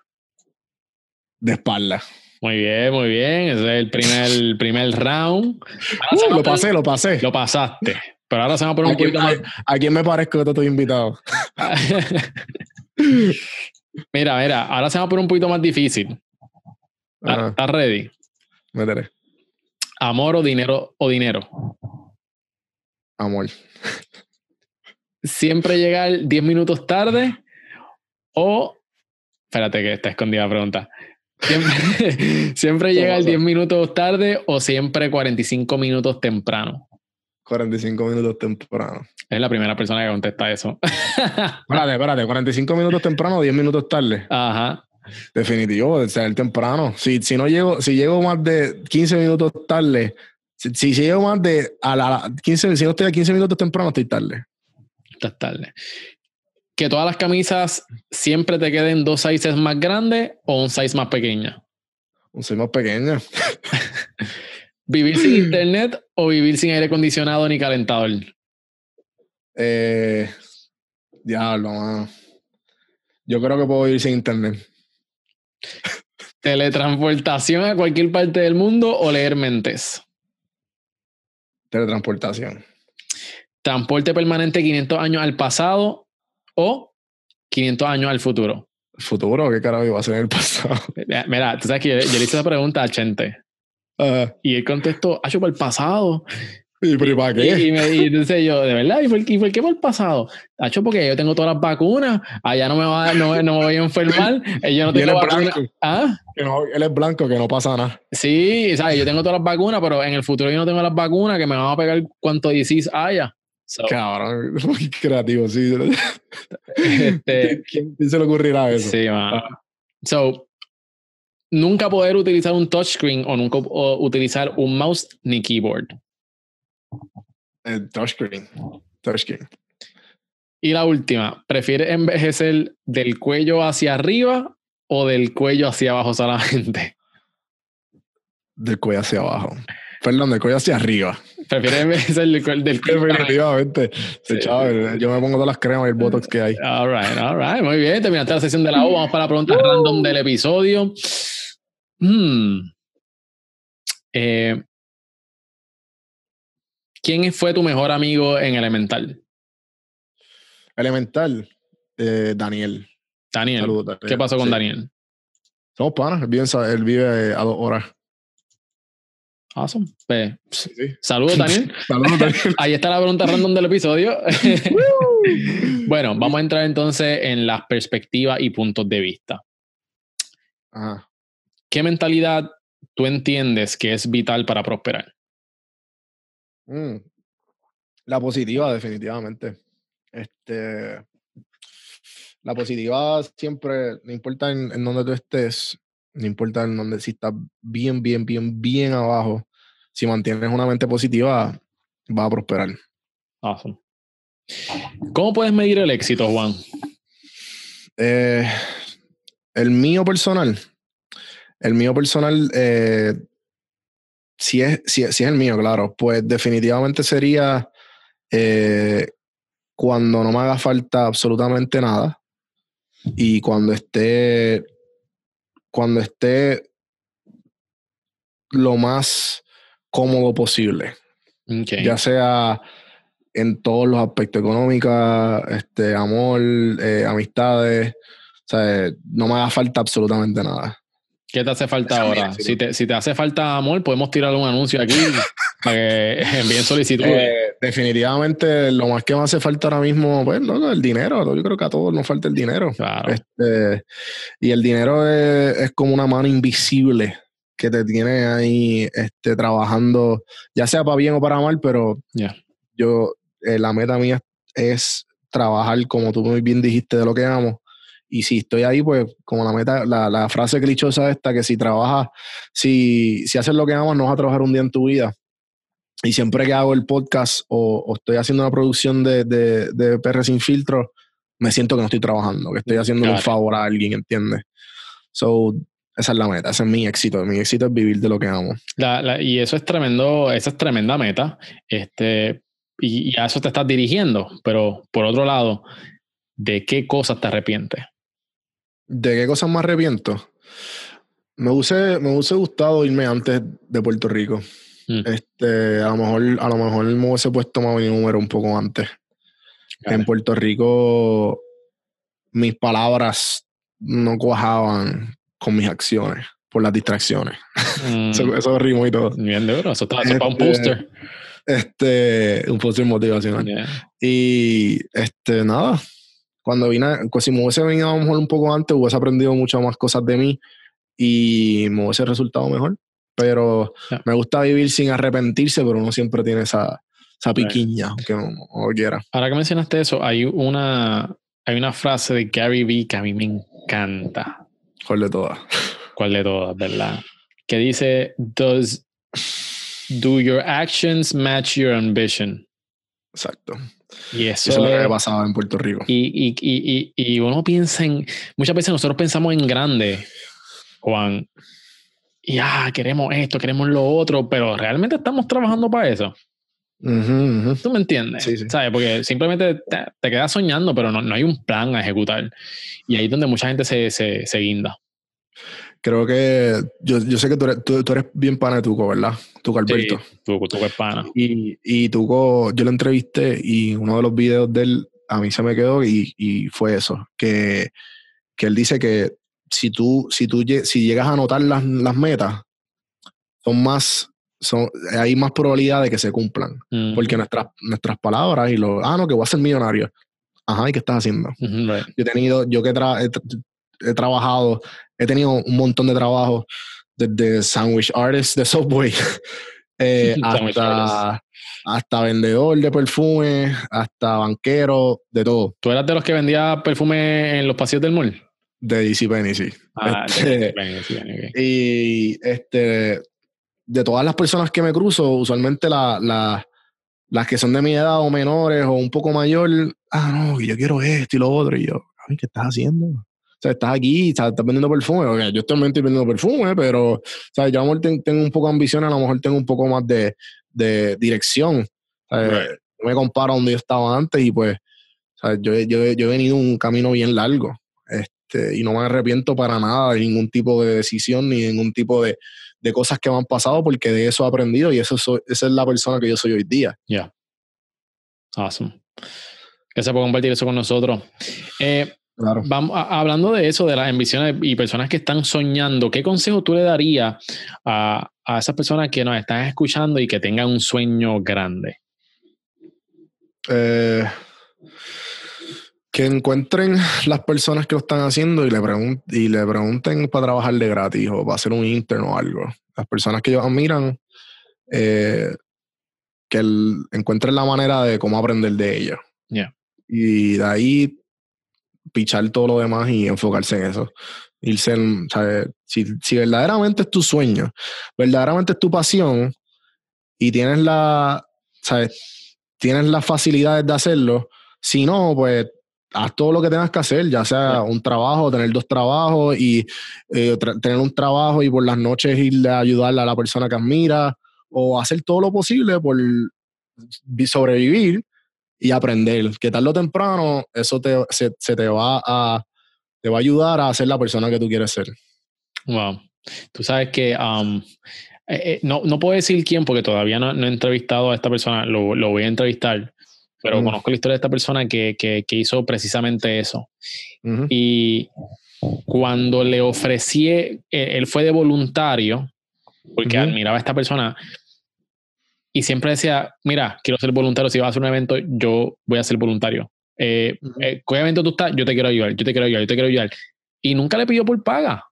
De espalda. Muy bien, muy bien. Ese es el primer, el primer round. Uh, lo pasé, lo pasé. Lo pasaste. Pero ahora se va a poner ¿A un quién, poquito más. a- a quién me parezco que te estoy invitado? mira, mira, ahora se va a poner un poquito más difícil. ¿Estás Ajá, estás ready? métele. Amor o dinero o dinero. Amor. Siempre llegar 10 minutos tarde o. Espérate, que está escondida la pregunta. Siempre, siempre llegar pasa? 10 minutos tarde o siempre 45 minutos temprano. 45 minutos temprano. Es la primera persona que contesta eso. Espérate, espérate. 45 minutos temprano o 10 minutos tarde. Ajá. Definitivo, de ser temprano. Si, si no llego, si llego más de 15 minutos tarde, si, si llego más de a la, a la 15, si no estoy a 15 minutos temprano, estoy tarde. Estás tarde. Que todas las camisas siempre te queden dos sizes más grandes o un size más pequeña. Soy más pequeño. Vivir sin internet o vivir sin aire acondicionado ni calentador. Eh, diablo, mano. Yo creo que puedo ir sin internet. Teletransportación a cualquier parte del mundo o leer mentes. Teletransportación. Transporte permanente 500 años al pasado o 500 años al futuro. Futuro, ¿qué carajo iba a ser en el pasado? Mira, Mira, tú sabes que yo, yo le hice esa pregunta a Chente Ah, y él contestó, ha hecho por el pasado. ¿Y ¿y para Y, qué? y me, y entonces yo, de verdad, ¿y por, y por qué por el pasado? Hacho, porque yo tengo todas las vacunas, allá no me, va, no, no me voy a enfermar, eh, yo no Y tengo es vacuna. blanco. ¿Ah? No, él es blanco, que no pasa nada. Sí, ¿sabes? yo tengo todas las vacunas, pero en el futuro yo no tengo las vacunas que me van a pegar cuanto disease haya. So, Cabrón, muy creativo, sí. este, ¿Quién, quién se le ocurrirá eso? sí, man. So, nunca poder utilizar un touchscreen o nunca o utilizar un mouse ni keyboard. El touchscreen. Touchscreen. Y la última, ¿prefieres envejecer del cuello hacia arriba o del cuello hacia abajo solamente? Del cuello hacia abajo. Perdón, del cuello hacia arriba. ¿Prefieres envejecer del, cuello? Definitivamente. Sí. Chaval, yo me pongo todas las cremas y el botox que hay. All right, all right, muy bien. Terminaste la sesión de la O. Vamos para la pregunta random del episodio. Hmm. Eh, ¿Quién fue tu mejor amigo en Elemental? Elemental, eh, Daniel. Daniel. Saludos, Daniel. ¿Qué pasó con Sí. Daniel? Somos panas, vive, él vive a dos horas. Awesome. Pues, Sí, sí. saludos, Daniel. Saludos, Daniel. Ahí está la pregunta random del episodio. bueno, vamos a entrar entonces en las perspectivas y puntos de vista. Ajá. ¿Qué mentalidad tú entiendes que es vital para prosperar? Mm. La positiva, definitivamente. Este, la positiva siempre, no importa en, en dónde tú estés, no importa en dónde, si estás bien, bien, bien, bien abajo, si mantienes una mente positiva, va a prosperar. Awesome. ¿Cómo puedes medir el éxito, Juan? Eh, el mío personal, el mío personal, eh, si, es, si, es- si es el mío, claro, pues definitivamente sería eh, cuando no me haga falta absolutamente nada y cuando esté, cuando esté lo más cómodo posible Okay. ya sea en todos los aspectos económicos, este, amor, eh, amistades, o sea, no me haga falta absolutamente nada. ¿Qué te hace falta ahora? Si te, si te hace falta amor, podemos tirar un anuncio aquí para que envíen solicitudes. Eh, definitivamente lo más que me hace falta ahora mismo, pues, loco, el dinero. Yo creo que a todos nos falta el dinero. claro. Este, y el dinero es, es como una mano invisible que te tiene ahí este, trabajando, ya sea para bien o para mal, pero yo, eh, la meta mía es trabajar como tú muy bien dijiste de lo que amo. Y si estoy ahí, pues como la meta, la, la frase clichosa esta, que si trabajas, si, si haces lo que amas, no vas a trabajar un día en tu vida. Y siempre que hago el podcast o, o estoy haciendo una producción de, de, de PR sin filtro, me siento que no estoy trabajando, que estoy haciendo un favor a alguien, ¿entiendes? So, esa es la meta, ese es mi éxito. Mi éxito es vivir de lo que amo. La- la- y eso es tremendo, esa es tremenda meta. Este, y, y a eso te estás dirigiendo. Pero por otro lado, ¿de qué cosas te arrepientes? ¿De qué cosas me arrepiento? Me hubiese, me hubiese gustado irme antes de Puerto Rico. Mm. Este, a lo mejor, a lo mejor me hubiese puesto más mi número un poco antes. En Puerto Rico, mis palabras no cuajaban con mis acciones por las distracciones. Mm, Eso, eso rimo y todo. bien duro. Eso está eso es para un Este, póster. Este, un post motivacional. Yeah. Y este, nada, cuando vine, pues, si me hubiese venido a lo mejor un poco antes, hubiese aprendido muchas más cosas de mí y me hubiese resultado mejor. Pero me gusta vivir sin arrepentirse, pero uno siempre tiene esa, esa Right. piquiña, aunque no, no quiera. Ahora que mencionaste eso, hay una, hay una frase de Gary Vee que a mí me encanta. ¿Cuál de todas? ¿Cuál de todas, verdad? Que dice, Does, do your actions match your ambition? Exacto. Y eso, Eso es lo que me pasaba en Puerto Rico. Y, y, y, y, y uno piensa en. Muchas veces nosotros pensamos en grande, Juan. Y ah, queremos esto, queremos lo otro, pero realmente estamos trabajando para eso. Ujú, ujú. ¿Tú me entiendes? Sí, sí. ¿Sabes? Porque simplemente te, te quedas soñando, pero no, no hay un plan a ejecutar. Y ahí es donde mucha gente se, se, se guinda. Creo que yo, yo sé que tú eres, tú, tú eres bien pana de Tuco, ¿verdad? Tuco Alberto. Sí, tú, tú que pana. Y, y Tuco, yo lo entrevisté y uno de los videos de él a mí se me quedó y, y fue eso, que, que él dice que si tú, si tú si llegas a anotar las, las metas, son más, son, hay más probabilidad de que se cumplan. Porque nuestras, nuestras palabras y lo, ah, no, que voy a ser millonario. Ajá, ¿y qué estás haciendo? right. Yo he tenido, yo que tra- he, tra- he trabajado, he tenido un montón de trabajo desde sandwich artist de Subway eh, hasta, hasta vendedor de perfume, hasta banquero, de todo, ¿Tú eras de los que vendía perfume en los pasillos del mall? De DC Penny, sí. Ah, Este, sí, ven, ok. Y este, de todas las personas que me cruzo, usualmente la, la- las que son de mi edad o menores o un poco mayor, ah, no, yo quiero esto y lo otro. Y yo, ay, ¿qué estás haciendo? O sea, estás aquí, estás, estás vendiendo perfume. Ok, yo también estoy vendiendo perfume, pero, o sea, yo a lo mejor ten- tengo un poco de ambición, a lo mejor tengo un poco más de, de dirección. Right. me comparo a donde yo estaba antes y pues, o sea, yo, yo, yo he venido un camino bien largo. Este, y no me arrepiento para nada de ningún tipo de decisión ni de ningún tipo de, de cosas que me han pasado porque de eso he aprendido y eso esa es la persona que yo soy hoy día. Ya. Awesome. Gracias por compartir eso con nosotros. Eh, claro. vamos, hablando de eso, de las ambiciones y personas que están soñando, ¿qué consejo tú le darías a, a esas personas que nos están escuchando y que tengan un sueño grande? Eh, que encuentren las personas que lo están haciendo y le, y le pregunten para trabajar de gratis o para hacer un interno o algo. Las personas que ellos admiran, eh, que encuentren la manera de cómo aprender de ellos. Y de ahí pichar todo lo demás y enfocarse en eso. Irse Si, si verdaderamente es tu sueño, verdaderamente es tu pasión y tienes la, ¿sabes? tienes las facilidades de hacerlo, si no, pues haz todo lo que tengas que hacer, ya sea un trabajo, tener dos trabajos y eh, tener un trabajo y por las noches ir a ayudarle a la persona que admira o hacer todo lo posible por sobrevivir y aprender. Que tarde o temprano eso te, se, te, va a, te va a ayudar a ser la persona que tú quieres ser. Wow. Tú sabes que um, eh, eh, no, no puedo decir quién porque todavía no, he entrevistado a esta persona, lo, lo voy a entrevistar pero conozco la historia de esta persona que, que, que hizo precisamente eso. Y cuando le ofrecí, eh, él fue de voluntario, porque admiraba a esta persona, y siempre decía, mira, quiero ser voluntario, si vas a hacer un evento, yo voy a ser voluntario. Eh, eh ¿Qué evento tú estás? Yo te quiero ayudar, yo te quiero ayudar, yo te quiero ayudar. Y nunca le pidió por paga.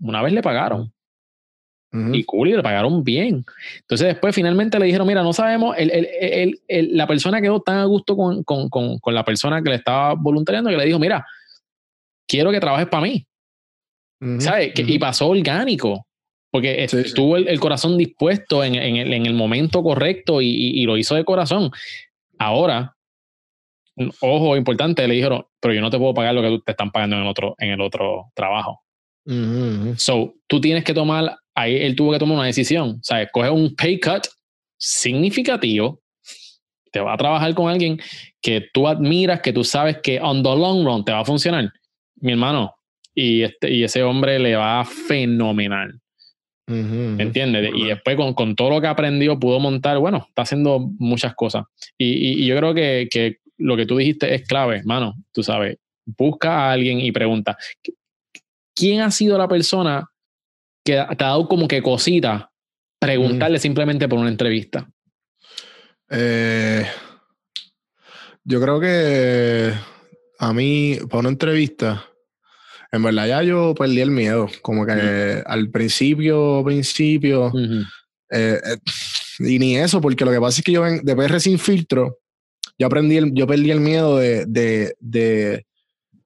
Una vez le pagaron. Y cool, y le pagaron bien. Entonces después finalmente le dijeron, mira, no sabemos, el, la persona quedó tan a gusto con, con, con, con, la persona que le estaba voluntariando que le dijo, mira, quiero que trabajes para mí. ¿Sabes? y pasó orgánico, porque estuvo El, corazón dispuesto en, en, el, en, el, momento correcto y, y, lo hizo de corazón. Ahora, ojo importante, le dijeron, pero yo no te puedo pagar lo que te están pagando en el otro, en el otro trabajo. So, tú tienes que tomar ahí él tuvo que tomar una decisión. O sea, coge un pay cut significativo, te va a trabajar con alguien que tú admiras, que tú sabes que on the long run te va a funcionar. Mi hermano, y, este, y ese hombre le va fenomenal. ¿Me entiendes? Y después con, con, todo lo que aprendió pudo montar, bueno, está haciendo muchas cosas. Y, y, yo creo que, que, lo que tú dijiste es clave, hermano, tú sabes, busca a alguien y pregunta, ¿quién ha sido la persona que te ha dado como que cosita preguntarle simplemente por una entrevista? Eh, yo creo que a mí, para una entrevista, en verdad ya yo perdí el miedo. Como que al principio, principio, eh, eh, y ni eso, porque lo que pasa es que yo de PR sin filtro, yo aprendí, yo perdí el miedo de, de, de,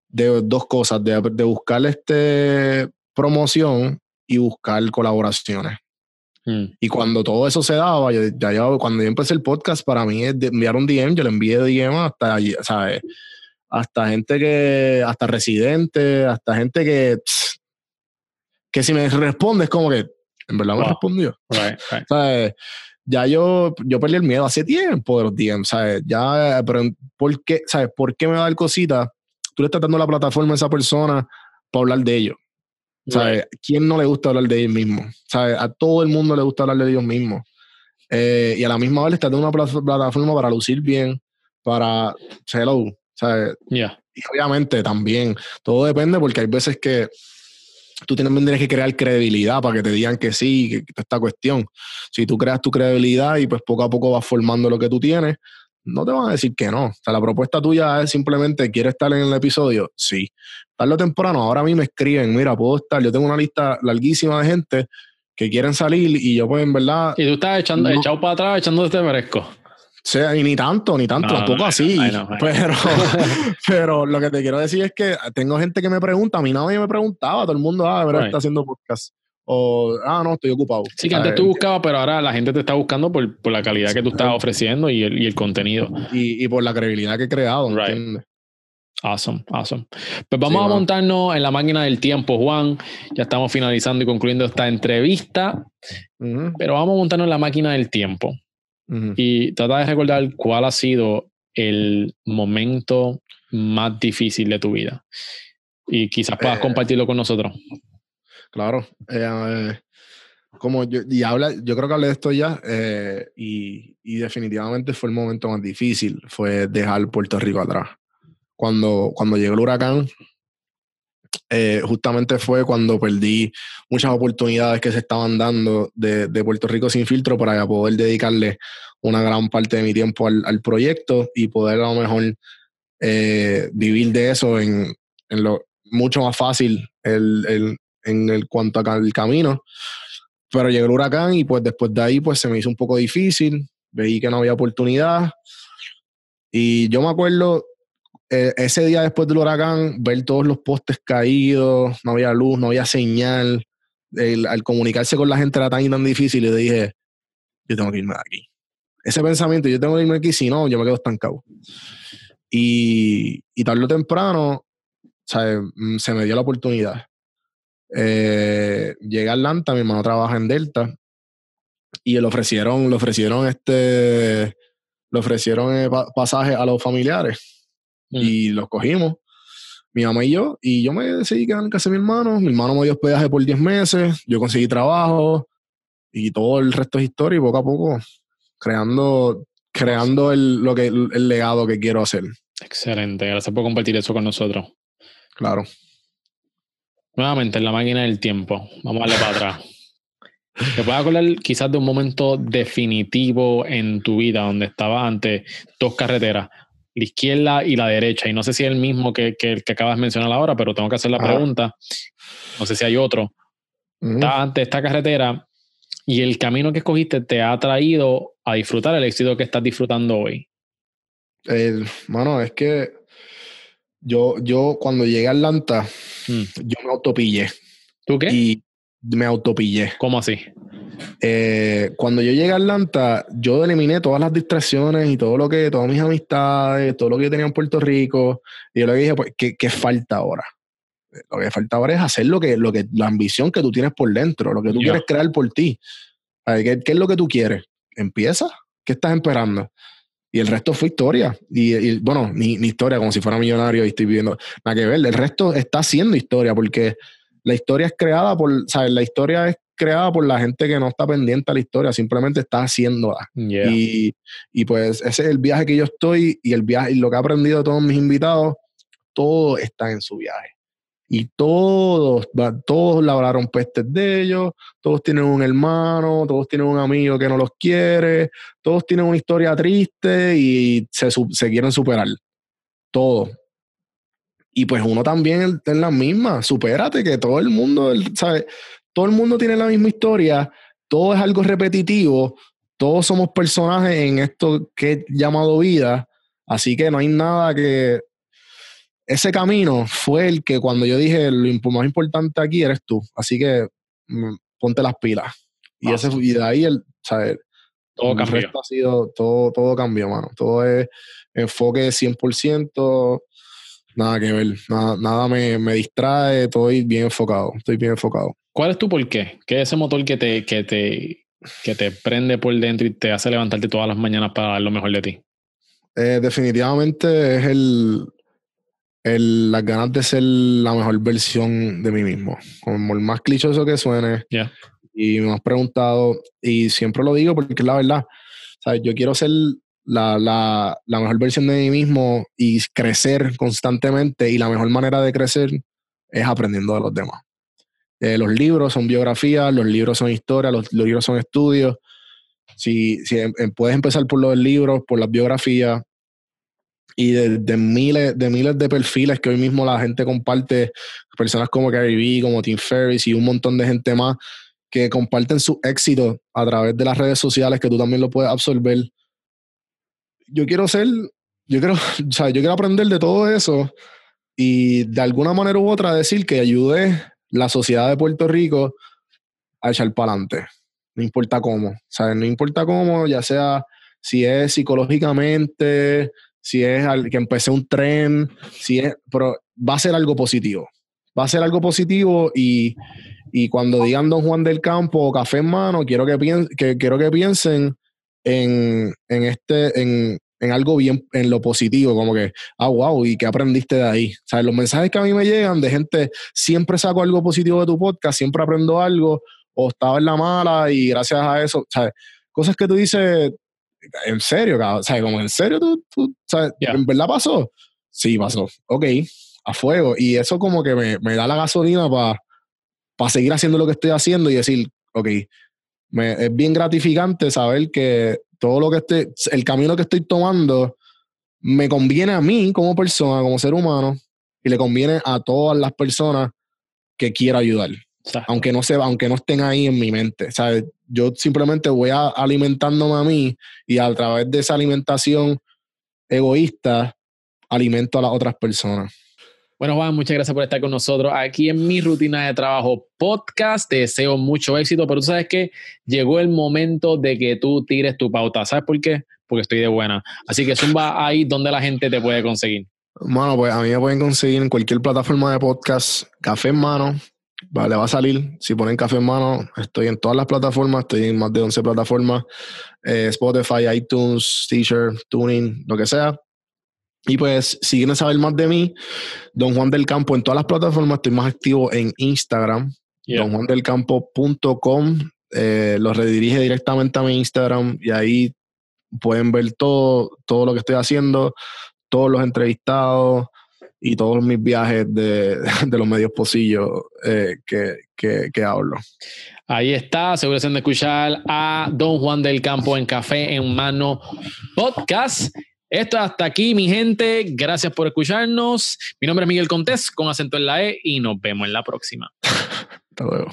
de dos cosas, de, de buscar este promoción y buscar colaboraciones. Mm. Y cuando todo eso se daba, yo, ya cuando yo empecé el podcast, para mí es enviar un DM, yo le envié DM hasta, ¿sabes? Hasta gente que, hasta residentes, hasta gente que, que si me responde es como que, en verdad me respondió. ¿Sabes? Ya yo, yo perdí el miedo hace tiempo de los DM, ¿sabes? Ya, pero ¿por qué, ¿sabes? ¿Por qué me va a dar cosita? Tú le estás dando la plataforma a esa persona para hablar de ellos. ¿Sabes? ¿Quién no le gusta hablar de ellos mismos? ¿Sabes? A todo el mundo le gusta hablar de ellos mismos. Eh, y a la misma vez está dando una plataforma para lucir bien, para hello, ¿sabes? Y obviamente también, todo depende porque hay veces que tú también tienes que crear credibilidad para que te digan que sí, que esta cuestión. Si tú creas tu credibilidad y pues poco a poco vas formando lo que tú tienes, no te van a decir que no. O sea, la propuesta tuya es simplemente, ¿quieres estar en el episodio? Sí. Tarde o temprano, ahora a mí me escriben, mira, puedo estar, yo tengo una lista larguísima de gente que quieren salir y yo pues en verdad... Y tú estás echando, echado para atrás, echándote este fresco. O sea, y ni tanto, ni tanto, tampoco así. pero, pero lo que te quiero decir es que tengo gente que me pregunta, a mí nadie me preguntaba, todo el mundo, ah, verdad, está haciendo podcast o, ah, no, estoy ocupado. Sí, que antes tú buscabas, pero ahora la gente te está buscando por, por la calidad que tú estás ofreciendo y el, y el contenido. Y, y, por la credibilidad que he creado, right. Awesome, awesome. Pues vamos a montarnos en la máquina del tiempo, Juan. Ya estamos finalizando y concluyendo esta entrevista, pero vamos a montarnos en la máquina del tiempo y trata de recordar cuál ha sido el momento más difícil de tu vida. y quizás puedas Eh, compartirlo con nosotros. Claro. eh, como yo, y habla, yo creo que hablé de esto ya, eh, y, definitivamente fue el momento más difícil, fue dejar Puerto Rico atrás. Cuando, cuando llegó el huracán, eh, justamente fue cuando perdí muchas oportunidades que se estaban dando de, Puerto Rico sin filtro para poder dedicarle una gran parte de mi tiempo al, proyecto y poder a lo mejor vivir de eso en, lo mucho más fácil el- en el cuanto al camino. Pero llegó el huracán y pues después de ahí pues se me hizo un poco difícil, veí que no había oportunidad y yo me acuerdo eh, ese día después del huracán, ver todos los postes caídos, no había luz, no había señal. El- al comunicarse con la gente era tan y tan difícil y le dije, yo tengo que irme de aquí. Ese pensamiento, yo tengo que irme de aquí, si no, yo me quedo estancado. Y, y tarde o temprano, ¿sabes? Mm, se me dio la oportunidad. Eh, llegué a Atlanta, mi hermano trabaja en Delta y le ofrecieron, le ofrecieron este, le ofrecieron eh, pa- pasajes a los familiares Mm. y los cogimos, mi mamá y yo, y yo me decidí quedar en casa de mi hermano, mi hermano me dio hospedaje por 10 meses, yo conseguí trabajo y todo el resto es historia y poco a poco creando, creando el, lo que, el legado que quiero hacer, Excelente, gracias por compartir eso con nosotros. claro. Nuevamente, en la máquina del tiempo. Vamos a darle para atrás. ¿Te puedes acordar quizás de un momento definitivo en tu vida donde estaba ante dos carreteras, la izquierda y la derecha? Y no sé si es el mismo que, que el que acabas de mencionar ahora, pero tengo que hacer la Ajá. pregunta. No sé si hay otro. Ujú. Estás ante esta carretera y el camino que escogiste te ha traído a disfrutar el éxito que estás disfrutando hoy. El- mano, es que yo, yo cuando llegué a Atlanta, Mm. yo me autopillé ¿Tú qué? y me autopillé. ¿Cómo así? Eh, cuando yo llegué a Atlanta, yo eliminé todas las distracciones y todo lo que, todas mis amistades, todo lo que yo tenía en Puerto Rico. Y yo le dije, pues, ¿qué, qué falta ahora? Lo que falta ahora es hacer lo que, lo que, la ambición que tú tienes por dentro, lo que tú quieres crear por ti. ¿Qué, qué es lo que tú quieres? Empieza. ¿Qué estás esperando? Y el resto fue historia. Y, y, bueno, ni, ni historia, como si fuera millonario y estoy viviendo. Nada que ver. El resto está haciendo historia porque la historia es creada por, ¿sabes? La historia es creada por la gente que no está pendiente a la historia, simplemente está haciéndola. Yeah. Y, y pues ese es el viaje que yo estoy y el viaje y lo que he aprendido de todos mis invitados, todo está en su viaje. Y todos, todos labraron pestes de ellos, todos tienen un hermano, todos tienen un amigo que no los quiere, todos tienen una historia triste y se, quieren superar. Todo. Y pues uno también es la misma. Supérate que todo el mundo, ¿sabes? Todo el mundo tiene la misma historia, todo es algo repetitivo, todos somos personajes en esto que es llamado vida, así que no hay nada que... Ese camino fue el que cuando yo dije lo más importante aquí eres tú, así que mm, ponte las pilas. Y, ese, y de ahí el, ¿sabes? Todo el cambió. resto ha sido, todo, todo cambió, mano. Todo es enfoque 100%, nada que ver, nada, nada me, me distrae, estoy bien enfocado, estoy bien enfocado. ¿Cuál es tu por qué? ¿Qué es ese motor que te, que te, que te prende por dentro y te hace levantarte todas las mañanas para dar lo mejor de ti? Eh, definitivamente es el, el- las ganas de ser la mejor versión de mí mismo. Como el más clichoso que suene. Y me has preguntado, y siempre lo digo porque es la verdad. ¿sabes? Yo quiero ser la, la, la mejor versión de mí mismo y crecer constantemente. Y la mejor manera de crecer es aprendiendo de los demás. Eh, los libros son biografías, los libros son historia, los, los libros son estudios. Si, si em- em- puedes empezar por los libros, por las biografías, y de, miles, de miles de perfiles que hoy mismo la gente comparte, personas como Gary Vee, como Tim Ferriss y un montón de gente más que comparten su éxito a través de las redes sociales que tú también lo puedes absorber. Yo quiero ser, yo quiero, o yo quiero aprender de todo eso y de alguna manera u otra decir que ayude la sociedad de Puerto Rico a echar para adelante. No importa cómo, ¿sabes? No importa cómo, ya sea si es psicológicamente, si es al- que empecé un tren, si es, pero va a ser algo positivo. Va a ser algo positivo y, y cuando digan Don Juan del Campo o Café en Mano, quiero que, pien- que, quiero que piensen en, en, este, en, en algo bien, en lo positivo, como que, ah, wow, ¿y qué aprendiste de ahí? O sea, los mensajes que a mí me llegan de gente, siempre saco algo positivo de tu podcast, siempre aprendo algo, o estaba en la mala y gracias a eso, ¿sabes? Cosas que tú dices, en serio, cabrón, ¿sabes? Como en serio, tú, tú ¿sabes? ¿En verdad pasó? Sí, pasó. Ok, a fuego. Y eso como que me, me da la gasolina para para seguir haciendo lo que estoy haciendo y decir, ok, me, es bien gratificante saber que todo lo que estoy, el camino que estoy tomando me conviene a mí como persona, como ser humano, y le conviene a todas las personas que quiero ayudar. Aunque no, se, aunque no estén ahí en mi mente. ¿sabes? Yo simplemente voy a, alimentándome a mí y a través de esa alimentación egoísta alimento a las otras personas. Bueno, Juan, muchas gracias por estar con nosotros aquí en mi rutina de trabajo podcast. Te deseo mucho éxito, pero tú sabes que llegó el momento de que tú tires tu pauta. ¿Sabes por qué? Porque estoy de buena. Así que zumba ahí donde la gente te puede conseguir. Bueno, pues a mí me pueden conseguir en cualquier plataforma de podcast, Café en Mano. Vale, va a salir. Si ponen Café en Mano, estoy en todas las plataformas, estoy en más de 11 plataformas, eh, Spotify, iTunes, Teacher, Tuning, lo que sea. Y pues, si quieren saber más de mí, Don Juan del Campo en todas las plataformas, estoy más activo en Instagram, donjuandelcampo.com. Eh, los redirige directamente a mi Instagram y ahí pueden ver todo, todo lo que estoy haciendo, todos los entrevistados y todos mis viajes de, los medios posillos eh, que, que, que hablo. Ahí está, seguro de escuchar a Don Juan del Campo en Café en Mano Podcast. Esto hasta aquí, mi gente. Gracias por escucharnos. Mi nombre es Miguel Contés, con acento en la E, y nos vemos en la próxima. Hasta luego.